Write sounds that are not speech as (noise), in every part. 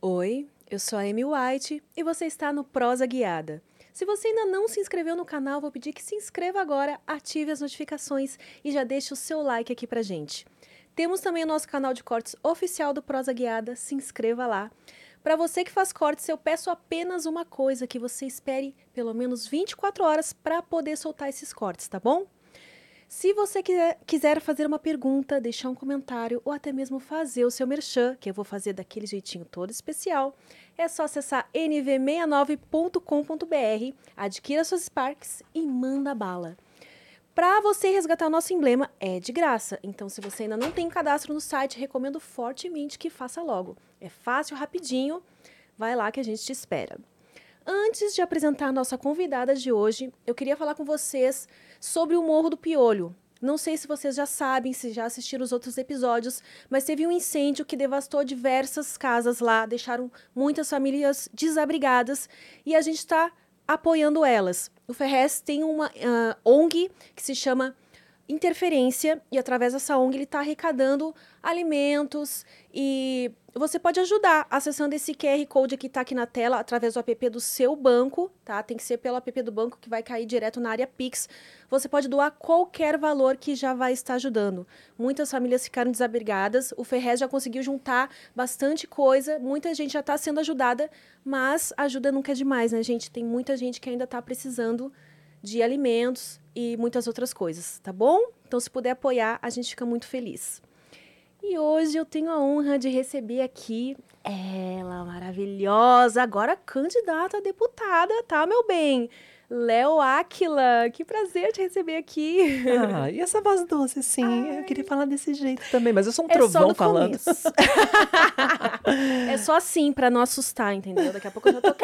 Oi, eu sou a Amy White e você está no Prosa Guiada. Se você ainda não se inscreveu no canal, vou pedir que se inscreva agora, ative as notificações e já deixe o seu like aqui pra gente. Temos também o nosso canal de cortes oficial do Prosa Guiada, se inscreva lá. Para você que faz cortes, eu peço apenas uma coisa, que você espere pelo menos 24 horas para poder soltar esses cortes, tá bom? Se você quiser, fazer uma pergunta, deixar um comentário ou até mesmo fazer o seu merchan, que eu vou fazer daquele jeitinho todo especial, é só acessar nv69.com.br, adquira suas Sparks e manda bala. Para você resgatar o nosso emblema é de graça, então se você ainda não tem cadastro no site, recomendo fortemente que faça logo. É fácil, rapidinho, vai lá que a gente te espera. Antes de apresentar a nossa convidada de hoje, eu queria falar com vocês sobre o Morro do Piolho. Não sei se vocês já sabem, se já assistiram os outros episódios, mas teve um incêndio que devastou diversas casas lá, deixaram muitas famílias desabrigadas e a gente está apoiando elas. O Ferrez tem uma uh, ONG que se chama Interferência e através dessa ONG ele está arrecadando alimentos e você pode ajudar acessando esse QR Code que está aqui na tela através do app do seu banco, tá? Tem que ser pelo app do banco que vai cair direto na área Pix. Você pode doar qualquer valor que já vai estar ajudando. Muitas famílias ficaram desabrigadas, o Ferrez já conseguiu juntar bastante coisa, muita gente já está sendo ajudada, mas ajuda nunca é demais, né, gente? Tem muita gente que ainda está precisando de alimentos e muitas outras coisas, tá bom? Então, se puder apoiar, a gente fica muito feliz. E hoje eu tenho a honra de receber aqui ela, maravilhosa, agora candidata a deputada, tá, meu bem? Léo Áquila, que prazer te receber aqui. Ah, e essa voz doce, sim. Ai. Eu queria falar desse jeito também, mas eu sou um é trovão falando. é só assim para não assustar, entendeu? Daqui a pouco eu já tô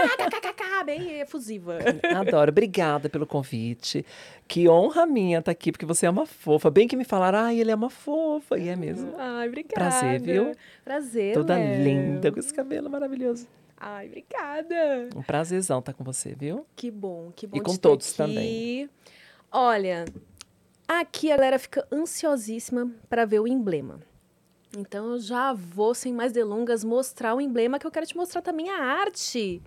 bem efusiva. Adoro. Obrigada pelo convite. Que honra minha estar tá aqui, porque você é uma fofa. Bem que me falaram, ai, ele é uma fofa. E é mesmo. Ai, obrigada. Prazer, viu? Prazer. Toda Léo. linda, com esse cabelo maravilhoso. Ai, obrigada. Um prazerzão estar com você, viu? Que bom, que bom. E com todos aqui. também. Olha, aqui a galera fica ansiosíssima para ver o emblema. Então eu já vou, sem mais delongas, mostrar o emblema que eu quero te mostrar também a arte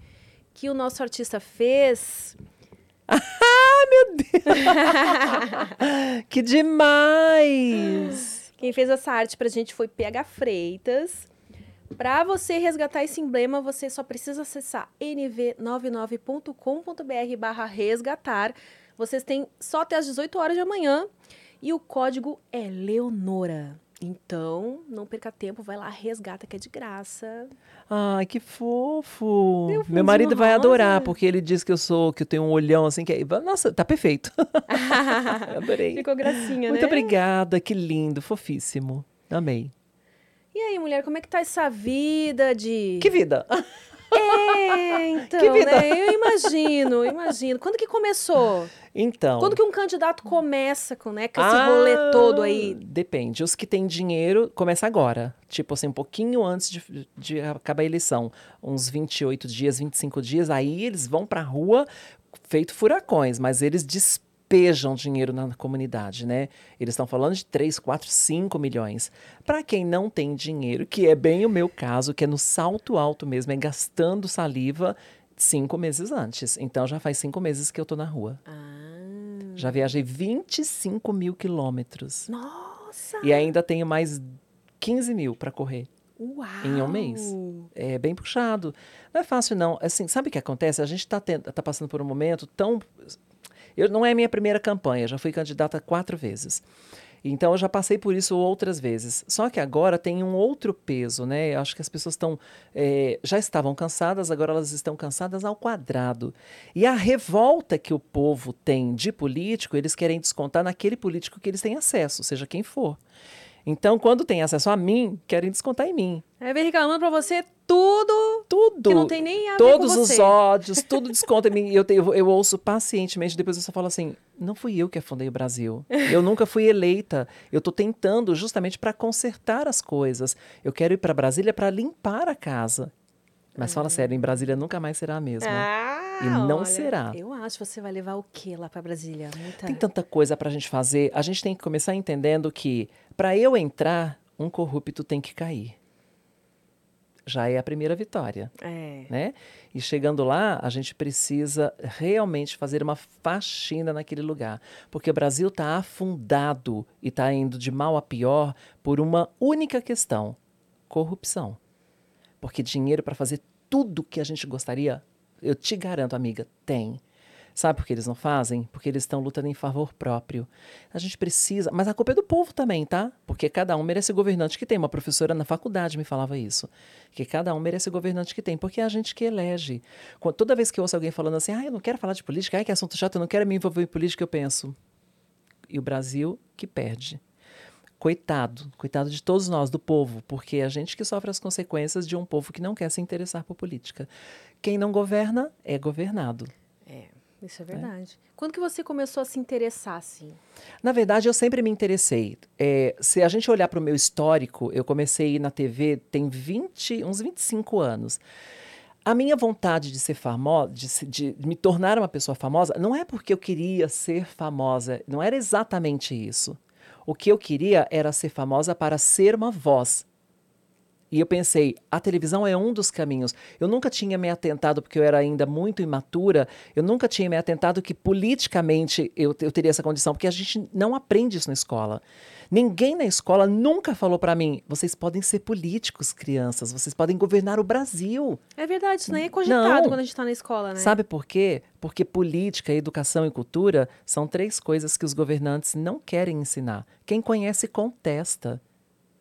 que o nosso artista fez. Ah, meu Deus! (laughs) que demais! Quem fez essa arte pra gente foi PH Freitas. Para você resgatar esse emblema, você só precisa acessar nv99.com.br barra resgatar. Vocês têm só até as 18 horas de amanhã e o código é Leonora. Então, não perca tempo, vai lá, resgata que é de graça. Ai, que fofo. Meu marido vai rosa. adorar, porque ele diz que eu sou, que eu tenho um olhão assim, que é... Nossa, tá perfeito. (laughs) Adorei. Ficou gracinha, Muito né? obrigada, que lindo, fofíssimo. Amei. E aí, mulher, como é que tá essa vida de. Que vida? (laughs) É, então, que vida? Né? Eu imagino, imagino. Quando que começou? Então. Quando que um candidato começa com, né, com esse ah, rolê todo aí? Depende. Os que têm dinheiro, começa agora. Tipo assim, um pouquinho antes de, de acabar a eleição. Uns 28 dias, 25 dias. Aí eles vão pra rua feito furacões, mas eles disparam despejam dinheiro na comunidade, né? Eles estão falando de 3, 4, 5 milhões. Para quem não tem dinheiro, que é bem o meu caso, que é no salto alto mesmo, é gastando saliva cinco meses antes. Então já faz cinco meses que eu tô na rua. Ah. Já viajei 25 mil quilômetros. Nossa! E ainda tenho mais 15 mil para correr. Uau. Em um mês. É bem puxado. Não é fácil, não. Assim, sabe o que acontece? A gente está tá passando por um momento tão eu, não é a minha primeira campanha, já fui candidata quatro vezes. Então eu já passei por isso outras vezes. Só que agora tem um outro peso, né? Eu acho que as pessoas estão é, já estavam cansadas, agora elas estão cansadas ao quadrado. E a revolta que o povo tem de político, eles querem descontar naquele político que eles têm acesso, seja quem for. Então, quando tem acesso a mim, querem descontar em mim. É, vem reclamando pra você tudo. Tudo. Que não tem nem a Todos ver com os ódios, tudo desconta em mim. Eu, eu, eu ouço pacientemente, depois eu só falo assim: não fui eu que afundei o Brasil. Eu nunca fui eleita. Eu tô tentando justamente para consertar as coisas. Eu quero ir para Brasília para limpar a casa. Mas fala sério, em Brasília nunca mais será a mesma. Ah, E não olha, será. Eu acho que você vai levar o quê lá pra Brasília? Muita... Tem tanta coisa pra gente fazer. A gente tem que começar entendendo que para eu entrar, um corrupto tem que cair. Já é a primeira vitória, É. né? E chegando lá, a gente precisa realmente fazer uma faxina naquele lugar, porque o Brasil está afundado e está indo de mal a pior por uma única questão: corrupção. Porque dinheiro para fazer tudo que a gente gostaria, eu te garanto, amiga, tem. Sabe por que eles não fazem? Porque eles estão lutando em favor próprio. A gente precisa. Mas a culpa é do povo também, tá? Porque cada um merece governante que tem. Uma professora na faculdade me falava isso. Que cada um merece governante que tem. Porque é a gente que elege. Toda vez que eu ouço alguém falando assim, ah, eu não quero falar de política, ai, que assunto chato, eu não quero me envolver em política, eu penso. E o Brasil que perde. Coitado, coitado de todos nós, do povo, porque é a gente que sofre as consequências de um povo que não quer se interessar por política. Quem não governa é governado. Isso é verdade. Quando que você começou a se interessar, assim? Na verdade, eu sempre me interessei. É, se a gente olhar para o meu histórico, eu comecei a ir na TV tem 20, uns 25 anos. A minha vontade de ser famosa, de, de me tornar uma pessoa famosa, não é porque eu queria ser famosa, não era exatamente isso. O que eu queria era ser famosa para ser uma voz. E eu pensei, a televisão é um dos caminhos. Eu nunca tinha me atentado, porque eu era ainda muito imatura, eu nunca tinha me atentado que politicamente eu, eu teria essa condição, porque a gente não aprende isso na escola. Ninguém na escola nunca falou para mim: vocês podem ser políticos, crianças, vocês podem governar o Brasil. É verdade, isso nem é cogitado Não. quando a gente tá na escola, né? Sabe por quê? Porque política, educação e cultura são três coisas que os governantes não querem ensinar. Quem conhece, contesta.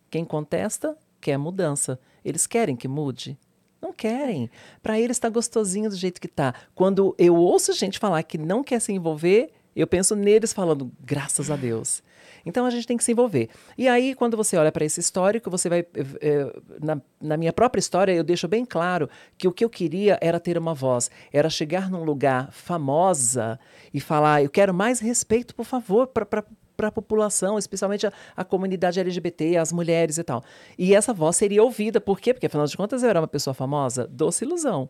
Quem contesta, quer mudança. Eles querem que mude? Não querem. Para eles está gostosinho do jeito que tá. Quando eu ouço gente falar que não quer se envolver, eu penso neles falando, graças a Deus. Então a gente tem que se envolver. E aí, quando você olha para esse histórico, você vai. eh, eh, na, na minha própria história, eu deixo bem claro que o que eu queria era ter uma voz, era chegar num lugar famosa e falar: eu quero mais respeito, por favor, para para a população, especialmente a, a comunidade LGBT, as mulheres e tal. E essa voz seria ouvida. Por quê? Porque, afinal de contas, eu era uma pessoa famosa. Doce ilusão.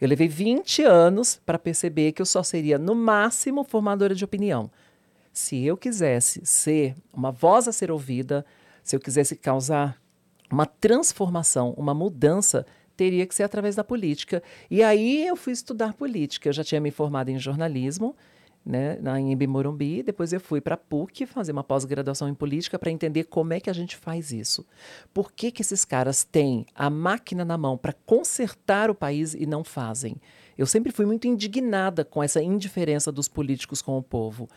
Eu levei 20 anos para perceber que eu só seria, no máximo, formadora de opinião. Se eu quisesse ser uma voz a ser ouvida, se eu quisesse causar uma transformação, uma mudança, teria que ser através da política. E aí eu fui estudar política. Eu já tinha me formado em jornalismo, né, na Embi Morumbi, depois eu fui para a PUC fazer uma pós-graduação em política para entender como é que a gente faz isso. Por que, que esses caras têm a máquina na mão para consertar o país e não fazem? Eu sempre fui muito indignada com essa indiferença dos políticos com o povo,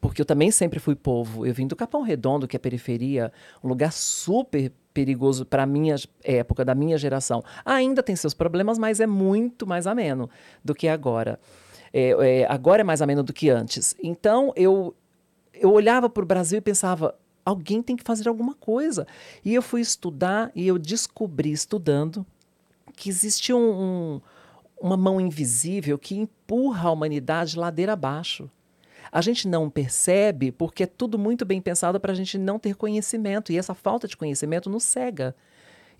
porque eu também sempre fui povo. Eu vim do Capão Redondo, que é periferia, um lugar super perigoso para a minha época, da minha geração. Ainda tem seus problemas, mas é muito mais ameno do que agora. É, é, agora é mais ameno do que antes. Então, eu, eu olhava para o Brasil e pensava, alguém tem que fazer alguma coisa. E eu fui estudar e eu descobri, estudando, que existe um, um- uma mão invisível que empurra a humanidade ladeira abaixo. A gente não percebe porque é tudo muito bem pensado para a gente não ter conhecimento. E essa falta de conhecimento nos cega.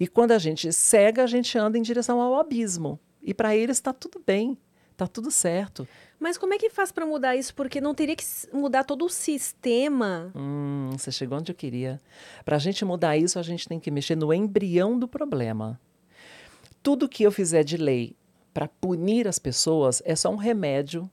E quando a gente cega, a gente anda em direção ao abismo. E para eles está tudo bem, está tudo certo. Mas como é que faz pra mudar isso? Porque não teria que mudar todo o sistema. Hum, você chegou onde eu queria. Para a gente mudar isso, a gente tem que mexer no embrião do problema. Tudo que eu fizer de lei para punir as pessoas é só um remédio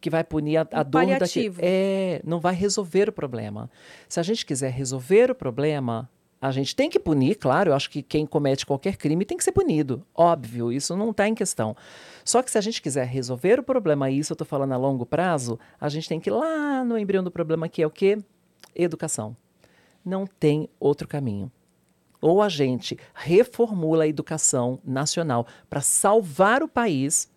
que vai punir a, a Um dor daquele. É, não vai resolver o problema. Se a gente quiser resolver o problema, a gente tem que punir, claro. Eu acho que quem comete qualquer crime tem que ser punido. Óbvio, isso não está em questão. Só que se a gente quiser resolver o problema, e isso eu estou falando a longo prazo, a gente tem que ir lá no embrião do problema, que é o quê? Educação. Não tem outro caminho. Ou a gente reformula a educação nacional para salvar o país,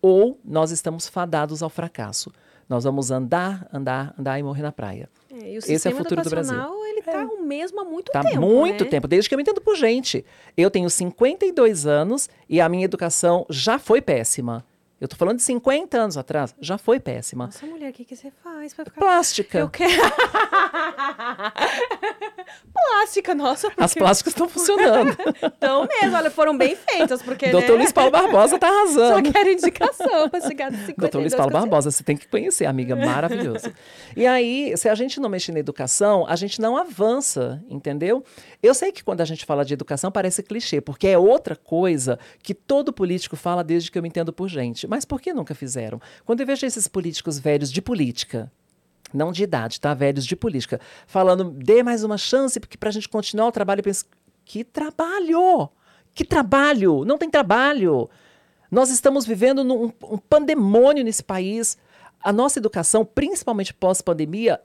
ou nós estamos fadados ao fracasso. Nós vamos andar, andar, andar e morrer na praia. É, e o Esse é o futuro do Brasil. ele tá o mesmo há muito Tá tempo, muito né? tempo, desde que eu me entendo por gente. Eu tenho 52 anos e a minha educação já foi péssima. Eu tô falando de 50 anos atrás, já foi péssima. Nossa, mulher, o que, que você faz pra ficar... Plástica. Eu quero... (laughs) Plástica, nossa. As plásticas estão funcionando. (laughs) Então mesmo, olha, foram bem feitas, porque. Doutor né? Luiz Paulo Barbosa tá Só arrasando. quero indicação para chegar nos 52 Doutor Luiz Paulo. Barbosa, você tem que conhecer, amiga, maravilhoso. E aí, se a gente não mexer na educação, a gente não avança, entendeu? Eu sei que quando a gente fala de educação parece clichê, porque é outra coisa que todo político fala desde que eu me entendo por gente. Mas por que nunca fizeram? Quando eu vejo esses políticos velhos de política, não de idade, tá? Velhos de política, falando, dê mais uma chance porque pra gente continuar o trabalho, eu penso, que trabalho! Que trabalho! Não tem trabalho! Nós estamos vivendo num um pandemônio nesse país. A nossa educação, principalmente pós-pandemia,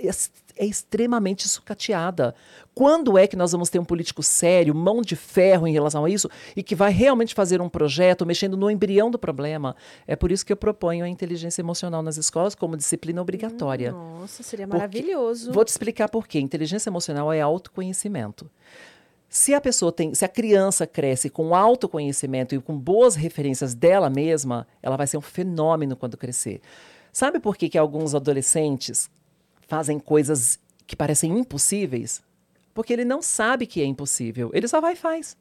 é, extremamente sucateada. Quando é que nós vamos ter um político sério, mão de ferro em relação a isso, e que vai realmente fazer um projeto mexendo no embrião do problema? É por isso que eu proponho a inteligência emocional nas escolas como disciplina obrigatória. Nossa, seria Porque- maravilhoso. Vou te explicar por quê. Inteligência emocional é autoconhecimento. Se a pessoa tem, se a criança cresce com autoconhecimento e com boas referências dela mesma, ela vai ser um fenômeno quando crescer. Sabe por que, que alguns adolescentes fazem coisas que parecem impossíveis? Porque ele não sabe que é impossível. Ele só vai e faz.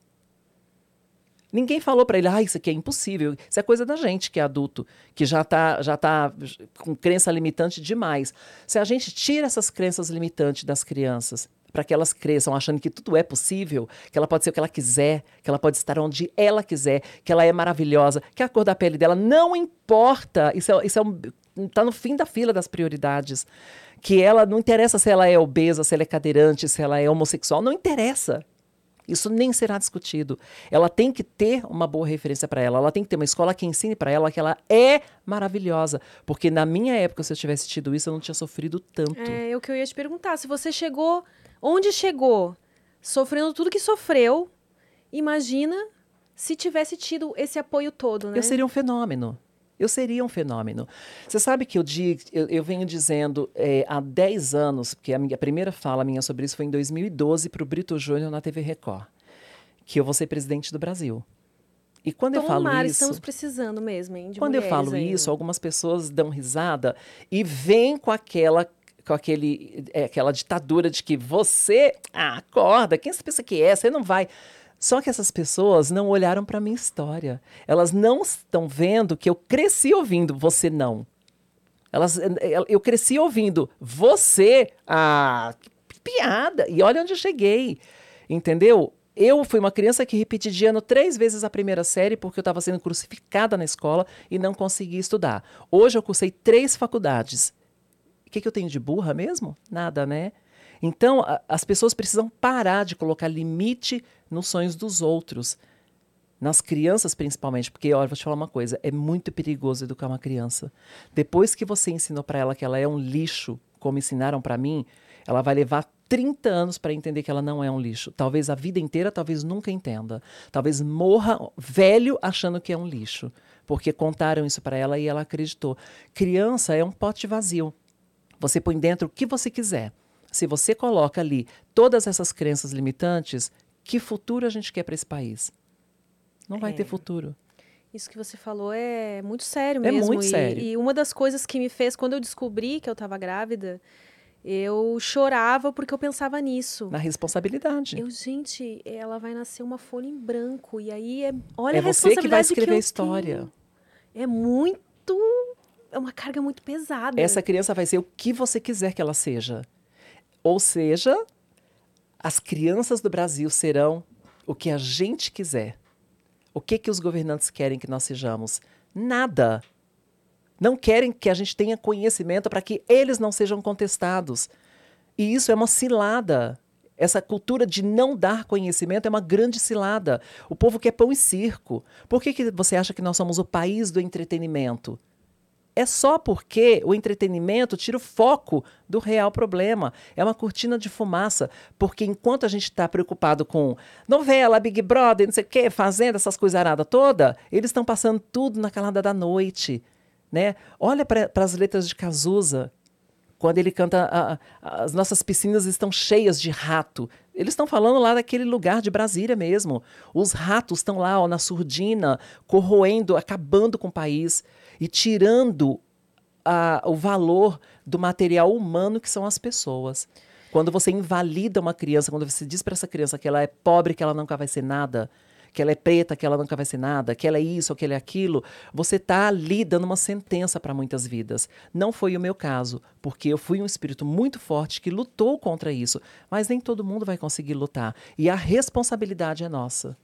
Ninguém falou para ele, ah, isso aqui é impossível. Isso é coisa da gente que é adulto, que já está já tá com crença limitante demais. Se a gente tira essas crenças limitantes das crianças, para que elas cresçam achando que tudo é possível, que ela pode ser o que ela quiser, que ela pode estar onde ela quiser, que ela é maravilhosa, que a cor da pele dela não importa. Isso é, isso é um, tá no fim da fila das prioridades. Que ela não interessa se ela é obesa, se ela é cadeirante, se ela é homossexual, não interessa. Isso nem será discutido. Ela tem que ter uma boa referência para ela. Ela tem que ter uma escola que ensine para ela que ela é maravilhosa. Porque na minha época, se eu tivesse tido isso, eu não tinha sofrido tanto. É o que eu ia te perguntar. Se você chegou, onde chegou, sofrendo tudo que sofreu, imagina se tivesse tido esse apoio todo, né? Eu seria um fenômeno. Eu seria um fenômeno. Você sabe que eu, di- eu, eu venho dizendo é, há 10 anos, porque a minha primeira fala minha sobre isso foi em 2012 para o Brito Júnior na TV Record, que eu vou ser presidente do Brasil. E quando eu falo Tomara, isso. estamos precisando mesmo, hein? Quando eu falo aí. isso, algumas pessoas dão risada e vêm com aquela com aquele, é, aquela ditadura de que você ah, acorda, quem você pensa que é? Você não vai. Só que essas pessoas não olharam para minha história. Elas não estão vendo que eu cresci ouvindo você não. Elas, eh, eu cresci ouvindo você, ah, que piada. E olha onde eu cheguei, entendeu? Eu fui uma criança que repeti de ano três vezes a primeira série porque eu estava sendo crucificada na escola e não conseguia estudar. Hoje eu cursei três faculdades. O que, que eu tenho de burra mesmo? Nada, né? Então, a- as pessoas precisam parar de colocar limite nos sonhos dos outros. Nas crianças, principalmente, porque, olha, vou te falar uma coisa: é muito perigoso educar uma criança. Depois que você ensinou para ela que ela é um lixo, como ensinaram para mim, ela vai levar 30 anos para entender que ela não é um lixo. Talvez a vida inteira, talvez nunca entenda. Talvez morra velho achando que é um lixo, porque contaram isso para ela e ela acreditou. Criança é um pote vazio. Você põe dentro o que você quiser. Se você coloca ali todas essas crenças limitantes, que futuro a gente quer para esse país? Não vai É. ter futuro. Isso que você falou é muito sério É mesmo. muito e, sério. E uma das coisas que me fez, quando eu descobri que eu estava grávida, eu chorava porque eu pensava nisso. Na responsabilidade. Eu, gente, ela vai nascer uma folha em branco. E aí é. Olha é a você que vai responsabilidade escrever eu a história. tenho. É muito. É uma carga muito pesada. Essa criança vai ser o que você quiser que ela seja. Ou seja, as crianças do Brasil serão o que a gente quiser. O que que os governantes querem que nós sejamos? Nada. Não querem que a gente tenha conhecimento para que eles não sejam contestados. E isso é uma cilada. Essa cultura de não dar conhecimento é uma grande cilada. O povo quer pão e circo. Por que, que você acha que nós somos o país do entretenimento? É só porque o entretenimento tira o foco do real problema. É uma cortina de fumaça. Porque enquanto a gente está preocupado com novela, Big Brother, não sei o quê, fazendo essas coisas aradas toda, eles estão passando tudo na calada da noite. Né? Olha para as letras de Cazuza. Quando ele canta a- a- As nossas piscinas estão cheias de rato. Eles estão falando lá daquele lugar de Brasília mesmo. Os ratos estão lá ó, na surdina, corroendo, acabando com o país e tirando a, o valor do material humano que são as pessoas. Quando você invalida uma criança, quando você diz para essa criança que ela é pobre, que ela nunca vai ser nada, que ela é preta, que ela nunca vai ser nada, que ela é isso, que ela é aquilo, você está ali dando uma sentença para muitas vidas. Não foi o meu caso, porque eu fui um espírito muito forte que lutou contra isso, mas nem todo mundo vai conseguir lutar. E a responsabilidade é nossa.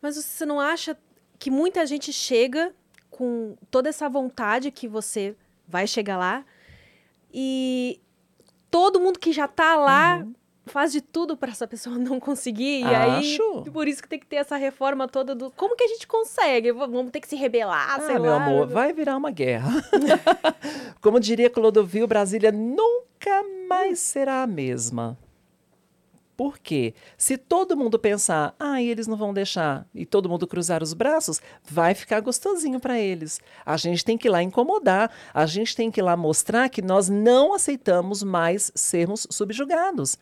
Mas você não acha que muita gente chega com toda essa vontade que você vai chegar lá e todo mundo que já está lá uhum faz de tudo para essa pessoa não conseguir. E Acho. aí, por isso que tem que ter essa reforma toda do. Como que a gente consegue? Vamos ter que se rebelar, ah, sei meu lá. amor, vai virar uma guerra. (laughs) Como diria Clodovil, Brasília nunca mais será a mesma. Por quê? Se todo mundo pensar, ah, eles não vão deixar, e todo mundo cruzar os braços, vai ficar gostosinho para eles. A gente tem que ir lá incomodar, a gente tem que ir lá mostrar que nós não aceitamos mais sermos subjugados.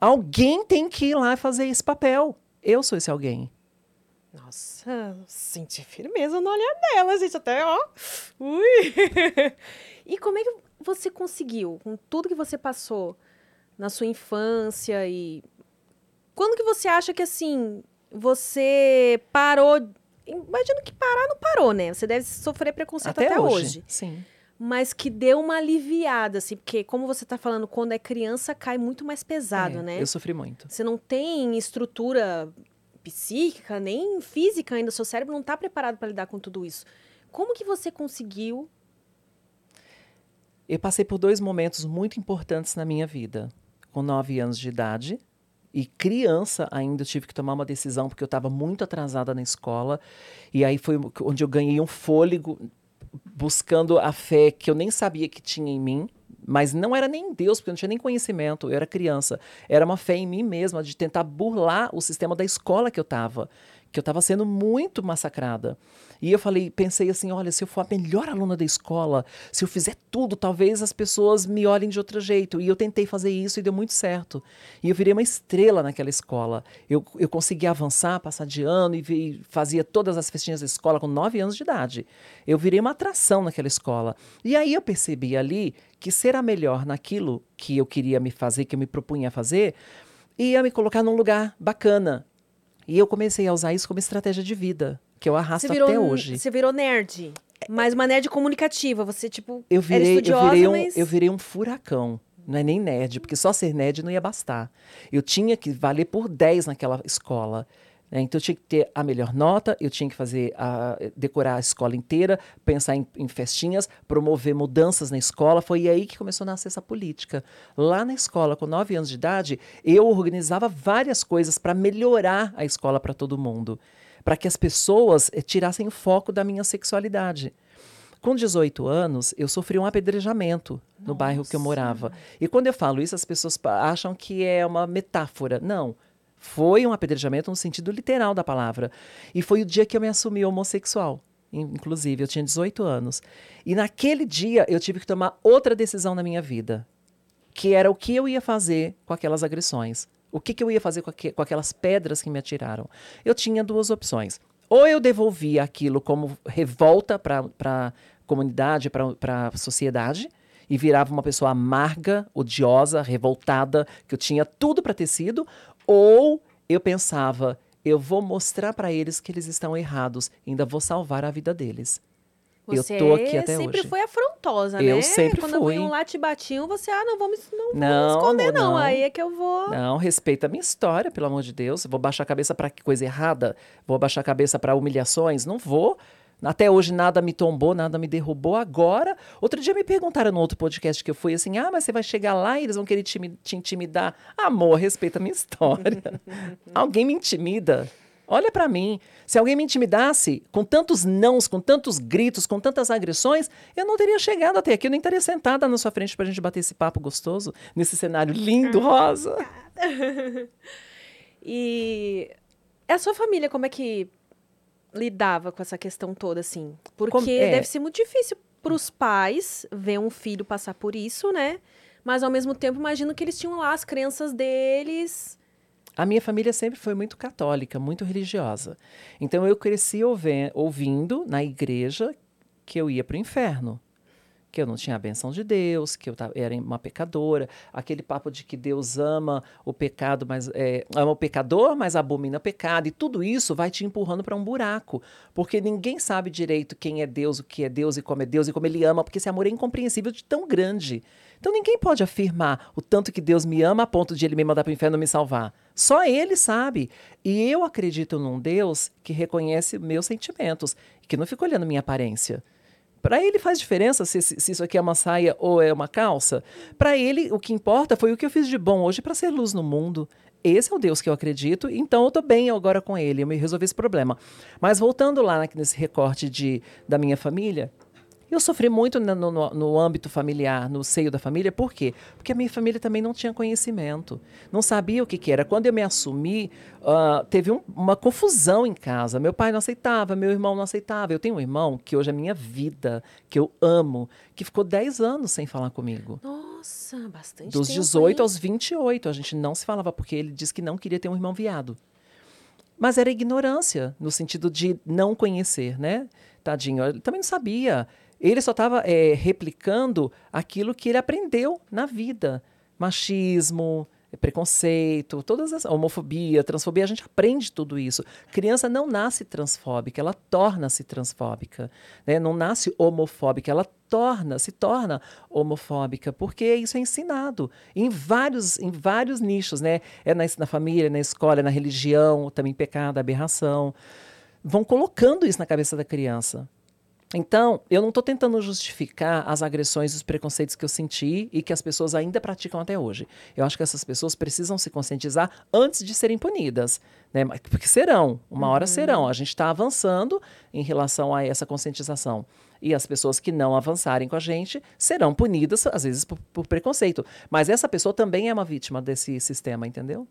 Alguém tem que ir lá fazer esse papel. Eu sou esse alguém. Nossa, senti firmeza no olhar dela, gente. Até, ó. Ui. (laughs) e como é que você conseguiu, com tudo que você passou na sua infância e. Quando que você acha que, assim, você parou. Imagino que parar não parou, né? Você deve sofrer preconceito até, até hoje. hoje. Sim mas que deu uma aliviada, assim, porque como você está falando, quando é criança cai muito mais pesado, é, né? Eu sofri muito. Você não tem estrutura psíquica, nem física ainda, seu cérebro não está preparado para lidar com tudo isso. Como que você conseguiu? Eu passei por dois momentos muito importantes na minha vida. Com nove anos de idade, e criança ainda eu tive que tomar uma decisão porque eu estava muito atrasada na escola e aí foi onde eu ganhei um fôlego buscando a fé que eu nem sabia que tinha em mim, mas não era nem Deus, porque eu não tinha nem conhecimento, eu era criança. Era uma fé em mim mesma de tentar burlar o sistema da escola que eu estava que eu estava sendo muito massacrada. E eu falei, pensei assim, olha, se eu for a melhor aluna da escola, se eu fizer tudo, talvez as pessoas me olhem de outro jeito. E eu tentei fazer isso e deu muito certo. E eu virei uma estrela naquela escola. Eu, eu consegui avançar, passar de ano e vi, fazia todas as festinhas da escola com nove anos de idade. Eu virei uma atração naquela escola. E aí eu percebi ali que ser a melhor naquilo que eu queria me fazer, que eu me propunha fazer, ia me colocar num lugar bacana, e eu comecei a usar isso como estratégia de vida, que eu arrasto virou, até hoje. Você virou nerd. Mas uma nerd comunicativa. Você, tipo, eu virei, eu virei um, mas... Eu virei um furacão. Não é nem nerd, porque só ser nerd não ia bastar. Eu tinha que valer por 10 naquela escola. Né? Então eu tinha que ter a melhor nota, eu tinha que fazer a, decorar a escola inteira, pensar em, em, festinhas, promover mudanças na escola. Foi aí que começou a nascer essa política. Lá na escola, com nove anos de idade, eu organizava várias coisas para melhorar a escola para todo mundo, para que as pessoas eh, tirassem o foco da minha sexualidade. Com 18 anos, eu sofri um apedrejamento no Nossa. bairro que eu morava. E quando eu falo isso, as pessoas acham que é uma metáfora. Não. Foi um apedrejamento no sentido literal da palavra. E foi o dia que eu me assumi homossexual. Inclusive, eu tinha 18 anos. E naquele dia eu tive que tomar outra decisão na minha vida, que era o que eu ia fazer com aquelas agressões. O que, que eu ia fazer com, aqu com aquelas pedras que me atiraram? Eu tinha duas opções. Ou eu devolvia aquilo como revolta para a comunidade, para a sociedade, e virava uma pessoa amarga, odiosa, revoltada, que eu tinha tudo para ter sido, ou eu pensava, eu vou mostrar para eles que eles estão errados, ainda vou salvar a vida deles. Você eu tô aqui até sempre hoje. foi afrontosa, eu né? sempre Quando fui. Quando eu um lá te batiam, você, ah, não vou me, não, não vou me esconder, não. não. Aí é que eu vou. Não, respeita a minha história, pelo amor de Deus. Vou baixar a cabeça para coisa errada? Vou baixar a cabeça para humilhações? Não vou. Até hoje nada me tombou, nada me derrubou. Agora, outro dia me perguntaram no outro podcast que eu fui assim: ah, mas você vai chegar lá e eles vão querer te, te intimidar. Amor, respeita a minha história. (laughs) alguém me intimida? Olha para mim. Se alguém me intimidasse com tantos nãos, com tantos gritos, com tantas agressões, eu não teria chegado até aqui. Eu nem estaria sentada na sua frente para a gente bater esse papo gostoso nesse cenário lindo, rosa. (laughs) e a sua família, como é que lidava com essa questão toda, assim? Porque Como, é. deve ser muito difícil para os pais ver um filho passar por isso, né? Mas ao mesmo tempo, imagino que eles tinham lá as crenças deles. A minha família sempre foi muito católica, muito religiosa. Então eu cresci ouvindo na igreja que eu ia para o inferno, que eu não tinha a benção de Deus, que eu era uma pecadora, aquele papo de que Deus ama o pecado, mas é, ama o pecador, mas abomina o pecado, e tudo isso vai te empurrando para um buraco, porque ninguém sabe direito quem é Deus, o que é Deus e como é Deus e como ele ama, porque esse amor é incompreensível de tão grande. Então ninguém pode afirmar o tanto que Deus me ama a ponto de ele me mandar para o inferno me salvar. Só ele sabe. E eu acredito num Deus que reconhece meus sentimentos, que não fica olhando minha aparência. Para ele faz diferença se, se, isso aqui é uma saia ou é uma calça. Para ele, o que importa foi o que eu fiz de bom hoje para ser luz no mundo. Esse é o Deus que eu acredito, então eu estou bem agora com ele, eu me resolvi esse problema. Mas voltando lá nesse recorte de, da minha família, eu sofri muito no, no, no, âmbito familiar, no seio da família, por quê? Porque a minha família também não tinha conhecimento, não sabia o que, que era. Quando eu me assumi, uh, teve um, uma confusão em casa. Meu pai não aceitava, meu irmão não aceitava. Eu tenho um irmão que hoje é minha vida, que eu amo, que ficou 10 anos sem falar comigo. Nossa, bastante Dos tempo 18 aí. aos 28, a gente não se falava, porque ele disse que não queria ter um irmão viado. Mas era ignorância, no sentido de não conhecer, né? Tadinho, ele também não sabia. Ele só estava é, replicando aquilo que ele aprendeu na vida. Machismo, preconceito, todas as homofobia, transfobia, a gente aprende tudo isso. Criança não nasce transfóbica, ela torna-se transfóbica, né? Não nasce homofóbica, ela torna, se torna homofóbica, porque isso é ensinado em vários, em vários nichos, né? É na, na família, na escola, na religião, também pecado, aberração. Vão colocando isso na cabeça da criança. Então, eu não estou tentando justificar as agressões e os preconceitos que eu senti e que as pessoas ainda praticam até hoje. Eu acho que essas pessoas precisam se conscientizar antes de serem punidas, né? Porque serão, uma hora uhum. serão. A gente está avançando em relação a essa conscientização. E as pessoas que não avançarem com a gente serão punidas, às vezes, por, por preconceito. Mas essa pessoa também é uma vítima desse sistema, entendeu?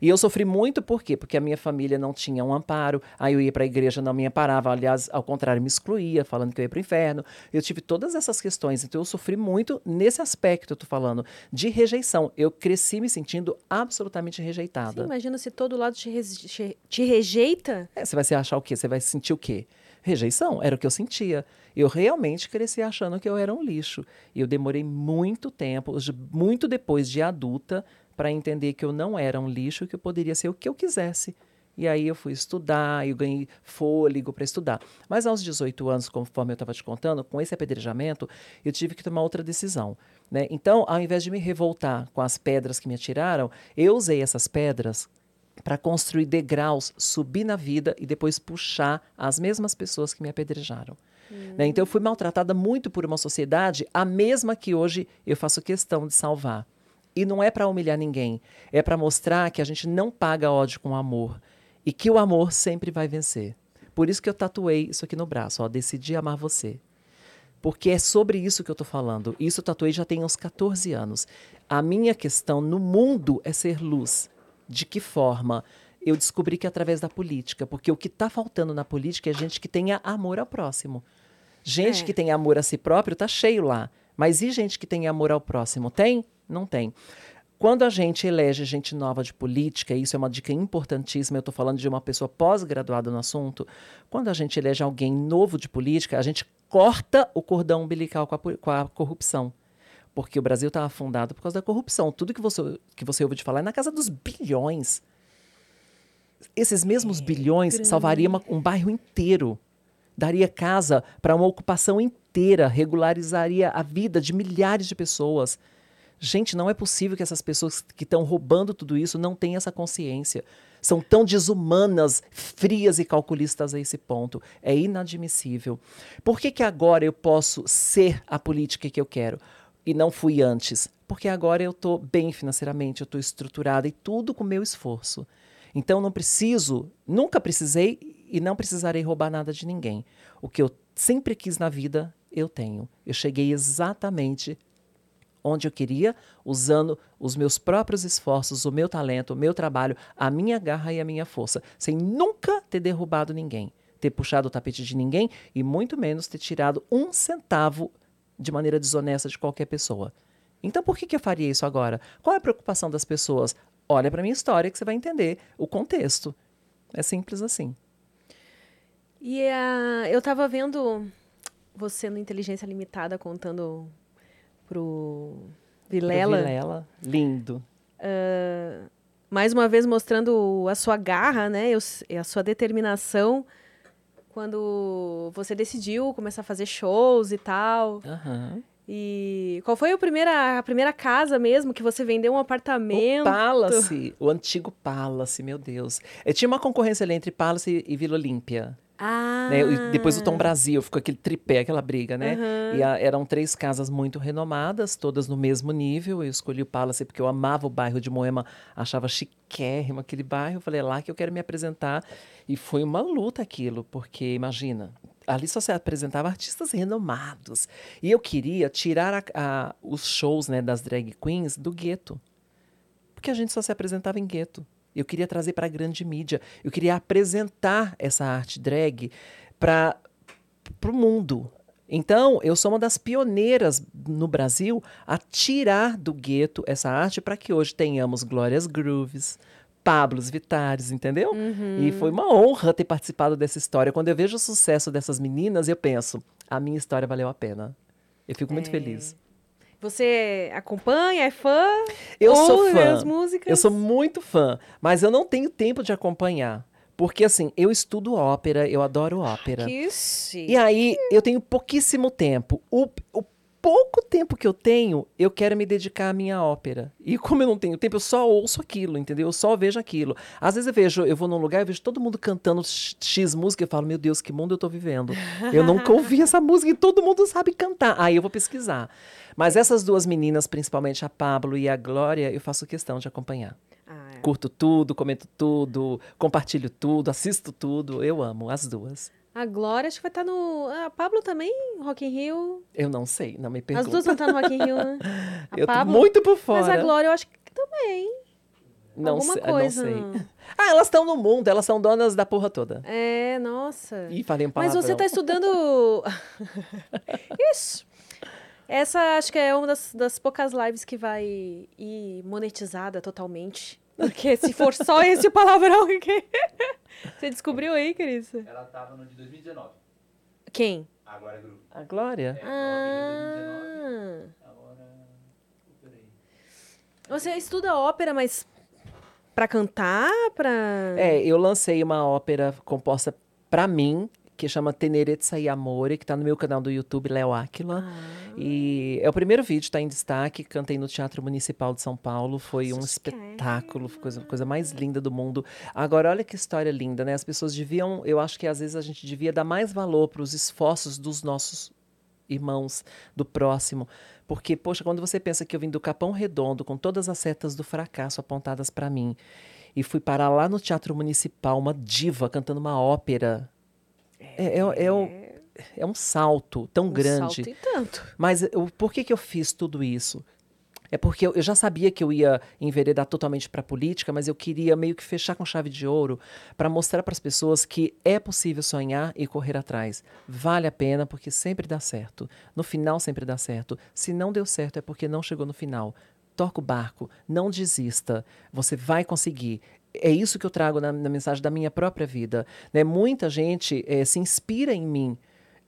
E eu sofri muito por quê? Porque a minha família não tinha um amparo, aí eu ia para a igreja, não me amparava, aliás, ao contrário, me excluía, falando que eu ia para o inferno. Eu tive todas essas questões, então eu sofri muito nesse aspecto, eu tô falando, de rejeição. Eu cresci me sentindo absolutamente rejeitada. Sim, imagina se todo lado te, te rejeita. É, você vai se achar o quê? Você vai sentir o quê? Rejeição, era o que eu sentia. Eu realmente cresci achando que eu era um lixo. E eu demorei muito tempo, muito depois de adulta, para entender que eu não era um lixo, que eu poderia ser o que eu quisesse. E aí eu fui estudar, eu ganhei fôlego para estudar. Mas aos 18 anos, conforme eu estava te contando, com esse apedrejamento, eu tive que tomar outra decisão. Né? Então, ao invés de me revoltar com as pedras que me atiraram, eu usei essas pedras para construir degraus, subir na vida e depois puxar as mesmas pessoas que me apedrejaram. Hum. Né? Então, eu fui maltratada muito por uma sociedade, a mesma que hoje eu faço questão de salvar. E não é para humilhar ninguém, é para mostrar que a gente não paga ódio com amor e que o amor sempre vai vencer. Por isso que eu tatuei isso aqui no braço, ó, decidi amar você. Porque é sobre isso que eu estou falando. Isso eu tatuei já tem uns 14 anos. A minha questão no mundo é ser luz. De que forma? Eu descobri que é através da política, porque o que está faltando na política é gente que tenha amor ao próximo. Gente é. que tem amor a si próprio está cheio lá. Mas e gente que tem amor ao próximo? Tem? Não tem. Quando a gente elege gente nova de política, isso é uma dica importantíssima, eu estou falando de uma pessoa pós-graduada no assunto. Quando a gente elege alguém novo de política, a gente corta o cordão umbilical com a, com a corrupção. Porque o Brasil está afundado por causa da corrupção. Tudo que você, que você ouve de falar é na casa dos bilhões. Esses mesmos é, bilhões grande. salvariam um bairro inteiro. Daria casa para uma ocupação inteira, regularizaria a vida de milhares de pessoas. Gente, não é possível que essas pessoas que estão roubando tudo isso não tenham essa consciência. São tão desumanas, frias e calculistas a esse ponto. É inadmissível. Por que, que agora eu posso ser a política que eu quero e não fui antes? Porque agora eu estou bem financeiramente, eu estou estruturada e tudo com meu esforço. Então não preciso, nunca precisei e não precisarei roubar nada de ninguém. O que eu sempre quis na vida, eu tenho. Eu cheguei exatamente onde eu queria, usando os meus próprios esforços, o meu talento, o meu trabalho, a minha garra e a minha força, sem nunca ter derrubado ninguém, ter puxado o tapete de ninguém e muito menos ter tirado um centavo de maneira desonesta de qualquer pessoa. Então por que, que eu faria isso agora? Qual é a preocupação das pessoas? Olha para minha história que você vai entender o contexto. É simples assim. E uh, eu estava vendo você no Inteligência Limitada contando pro Pro Vilela. Vilela. Lindo. ah, mais uma vez mostrando a sua garra, né? e a sua determinação quando você decidiu começar a fazer shows e tal. Aham. E qual foi a primeira, a primeira casa mesmo que você vendeu um apartamento? O Palace, o antigo Palace, meu Deus. Eu tinha uma concorrência ali entre Palace e Vila Olímpia. Ah. né? E depois o Tom Brasil, ficou aquele tripé, aquela briga, né? Aham. E a- eram três casas muito renomadas, todas no mesmo nível. Eu escolhi o Palace porque eu amava o bairro de Moema, achava chiquérrimo aquele bairro. Eu falei, é lá que eu quero me apresentar. E foi uma luta aquilo, porque imagina, ali só se apresentava artistas renomados. E eu queria tirar a- a- os shows né, das drag queens do gueto. Porque a gente só se apresentava em gueto. Eu queria trazer para a grande mídia. Eu queria apresentar essa arte drag para o mundo. Então, eu sou uma das pioneiras no Brasil a tirar do gueto essa arte para que hoje tenhamos Glórias Grooves, Pablos Vitares, entendeu? E foi uma honra ter participado dessa história. Quando eu vejo o sucesso dessas meninas, eu penso, a minha história valeu a pena. Eu fico muito É. feliz. Você acompanha, é fã? Eu sou fã. as músicas? Eu sou muito fã, mas eu não tenho tempo de acompanhar. Porque, assim, eu estudo ópera, eu adoro ópera. Que chique. E aí, eu tenho pouquíssimo tempo. O, o pouco tempo que eu tenho, eu quero me dedicar à minha ópera. E como eu não tenho tempo, eu só ouço aquilo, entendeu? Eu só vejo aquilo. Às vezes eu vejo, eu vou num lugar, eu vejo todo mundo cantando X, música, eu falo, meu Deus, que mundo eu tô vivendo. Eu nunca (laughs) ouvi essa música e todo mundo sabe cantar. Aí eu vou pesquisar. Mas essas duas meninas, principalmente a Pablo e a Glória, eu faço questão de acompanhar. Ah, é. Curto tudo, comento tudo, compartilho tudo, assisto tudo. Eu amo as duas. A Glória, acho que vai estar no. A Pablo também, Rock in Rio. Eu não sei, não me As pergunta. duas vão estar no Rock in Rio, né? (laughs) A Eu tô Pablo- muito por fora. Mas a Glória, eu acho que também. não alguma sei, coisa. não sei. Ah, elas estão no mundo, elas são donas da porra toda. É, nossa. Ih, falei um Mas palavrão. você está estudando. (laughs) Isso. Essa acho que é uma das, das poucas lives que vai ir monetizada totalmente. Porque se for só esse palavrão que. (laughs) Você descobriu aí, Carissa? Ela tava no de 2019. Quem? Agora é grupo. A Glória? É, ela veio em 2019. Ah. Agora. Você estuda ópera, mas. Pra cantar? Pra. É, eu lancei uma ópera composta pra mim, que chama Tenerezza e Amore, que tá no meu canal do YouTube, Léo Áquila. Ah. E é o primeiro vídeo, tá em destaque. Cantei no Teatro Municipal de São Paulo. Foi um que espetáculo, foi coisa, coisa mais linda do mundo. Agora, olha que história linda, né? As pessoas deviam, eu acho que às vezes a gente devia dar mais valor para os esforços dos nossos irmãos, do próximo. Porque, poxa, quando você pensa que eu vim do Capão Redondo com todas as setas do fracasso apontadas para mim e fui parar lá no Teatro Municipal, uma diva cantando uma ópera. É, é, é, um, é um salto tão Um grande. salto e tanto. Mas eu, por que, que eu fiz tudo isso? É porque eu, eu já sabia que eu ia enveredar totalmente para a política, mas eu queria meio que fechar com chave de ouro para mostrar para as pessoas que é possível sonhar e correr atrás. Vale a pena porque sempre dá certo. No final sempre dá certo. Se não deu certo é porque não chegou no final. Toca o barco, não desista. Você vai conseguir. É isso que eu trago na, na mensagem da minha própria vida. Né? Muita gente eh, se inspira em mim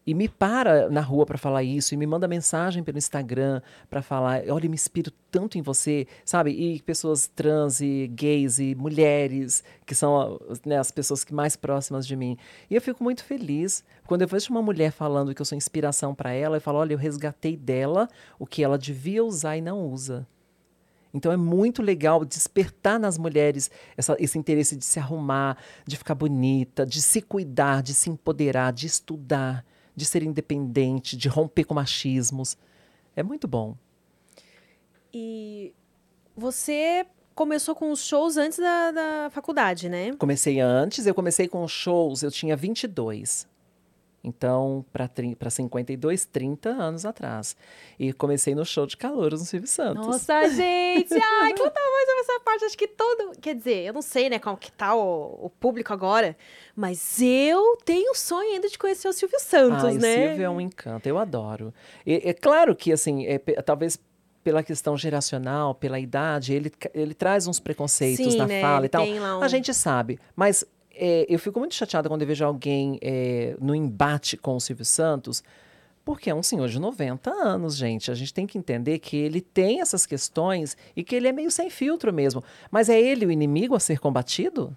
e me para na rua para falar isso e me manda mensagem pelo Instagram para falar, olha, eu me inspiro tanto em você, sabe? E pessoas trans e gays e mulheres, que são né, as pessoas que mais próximas de mim. E eu fico muito feliz quando eu vejo uma mulher falando que eu sou inspiração para ela, eu falo, olha, eu resgatei dela o que ela devia usar e não usa. Então é muito legal despertar nas mulheres essa- esse interesse de se arrumar, de ficar bonita, de se cuidar, de se empoderar, de estudar, de ser independente, de romper com machismos. É muito bom. E você começou com os shows antes da, da faculdade, né? Comecei antes, eu comecei com shows, eu tinha 22. Então, para 52, 30 anos atrás. E comecei no show de calouros no Silvio Santos. Nossa, gente! (laughs) Ai, conta mais sobre essa parte. Acho que todo. Quer dizer, eu não sei, né, como que tá o, o público agora, mas eu tenho sonho ainda de conhecer o Silvio Santos, Ai, né? o Silvio é um encanto, eu adoro. E, é claro que, assim, é talvez pela questão geracional, pela idade, ele, ele traz uns preconceitos Sim, na né, fala ele e tal. um- A gente sabe, mas é, eu fico muito chateada quando eu vejo alguém é, no embate com o Silvio Santos Porque é um senhor de 90 anos, gente. A gente tem que entender que ele tem essas questões e que ele é meio sem filtro mesmo. Mas é ele o inimigo a ser combatido?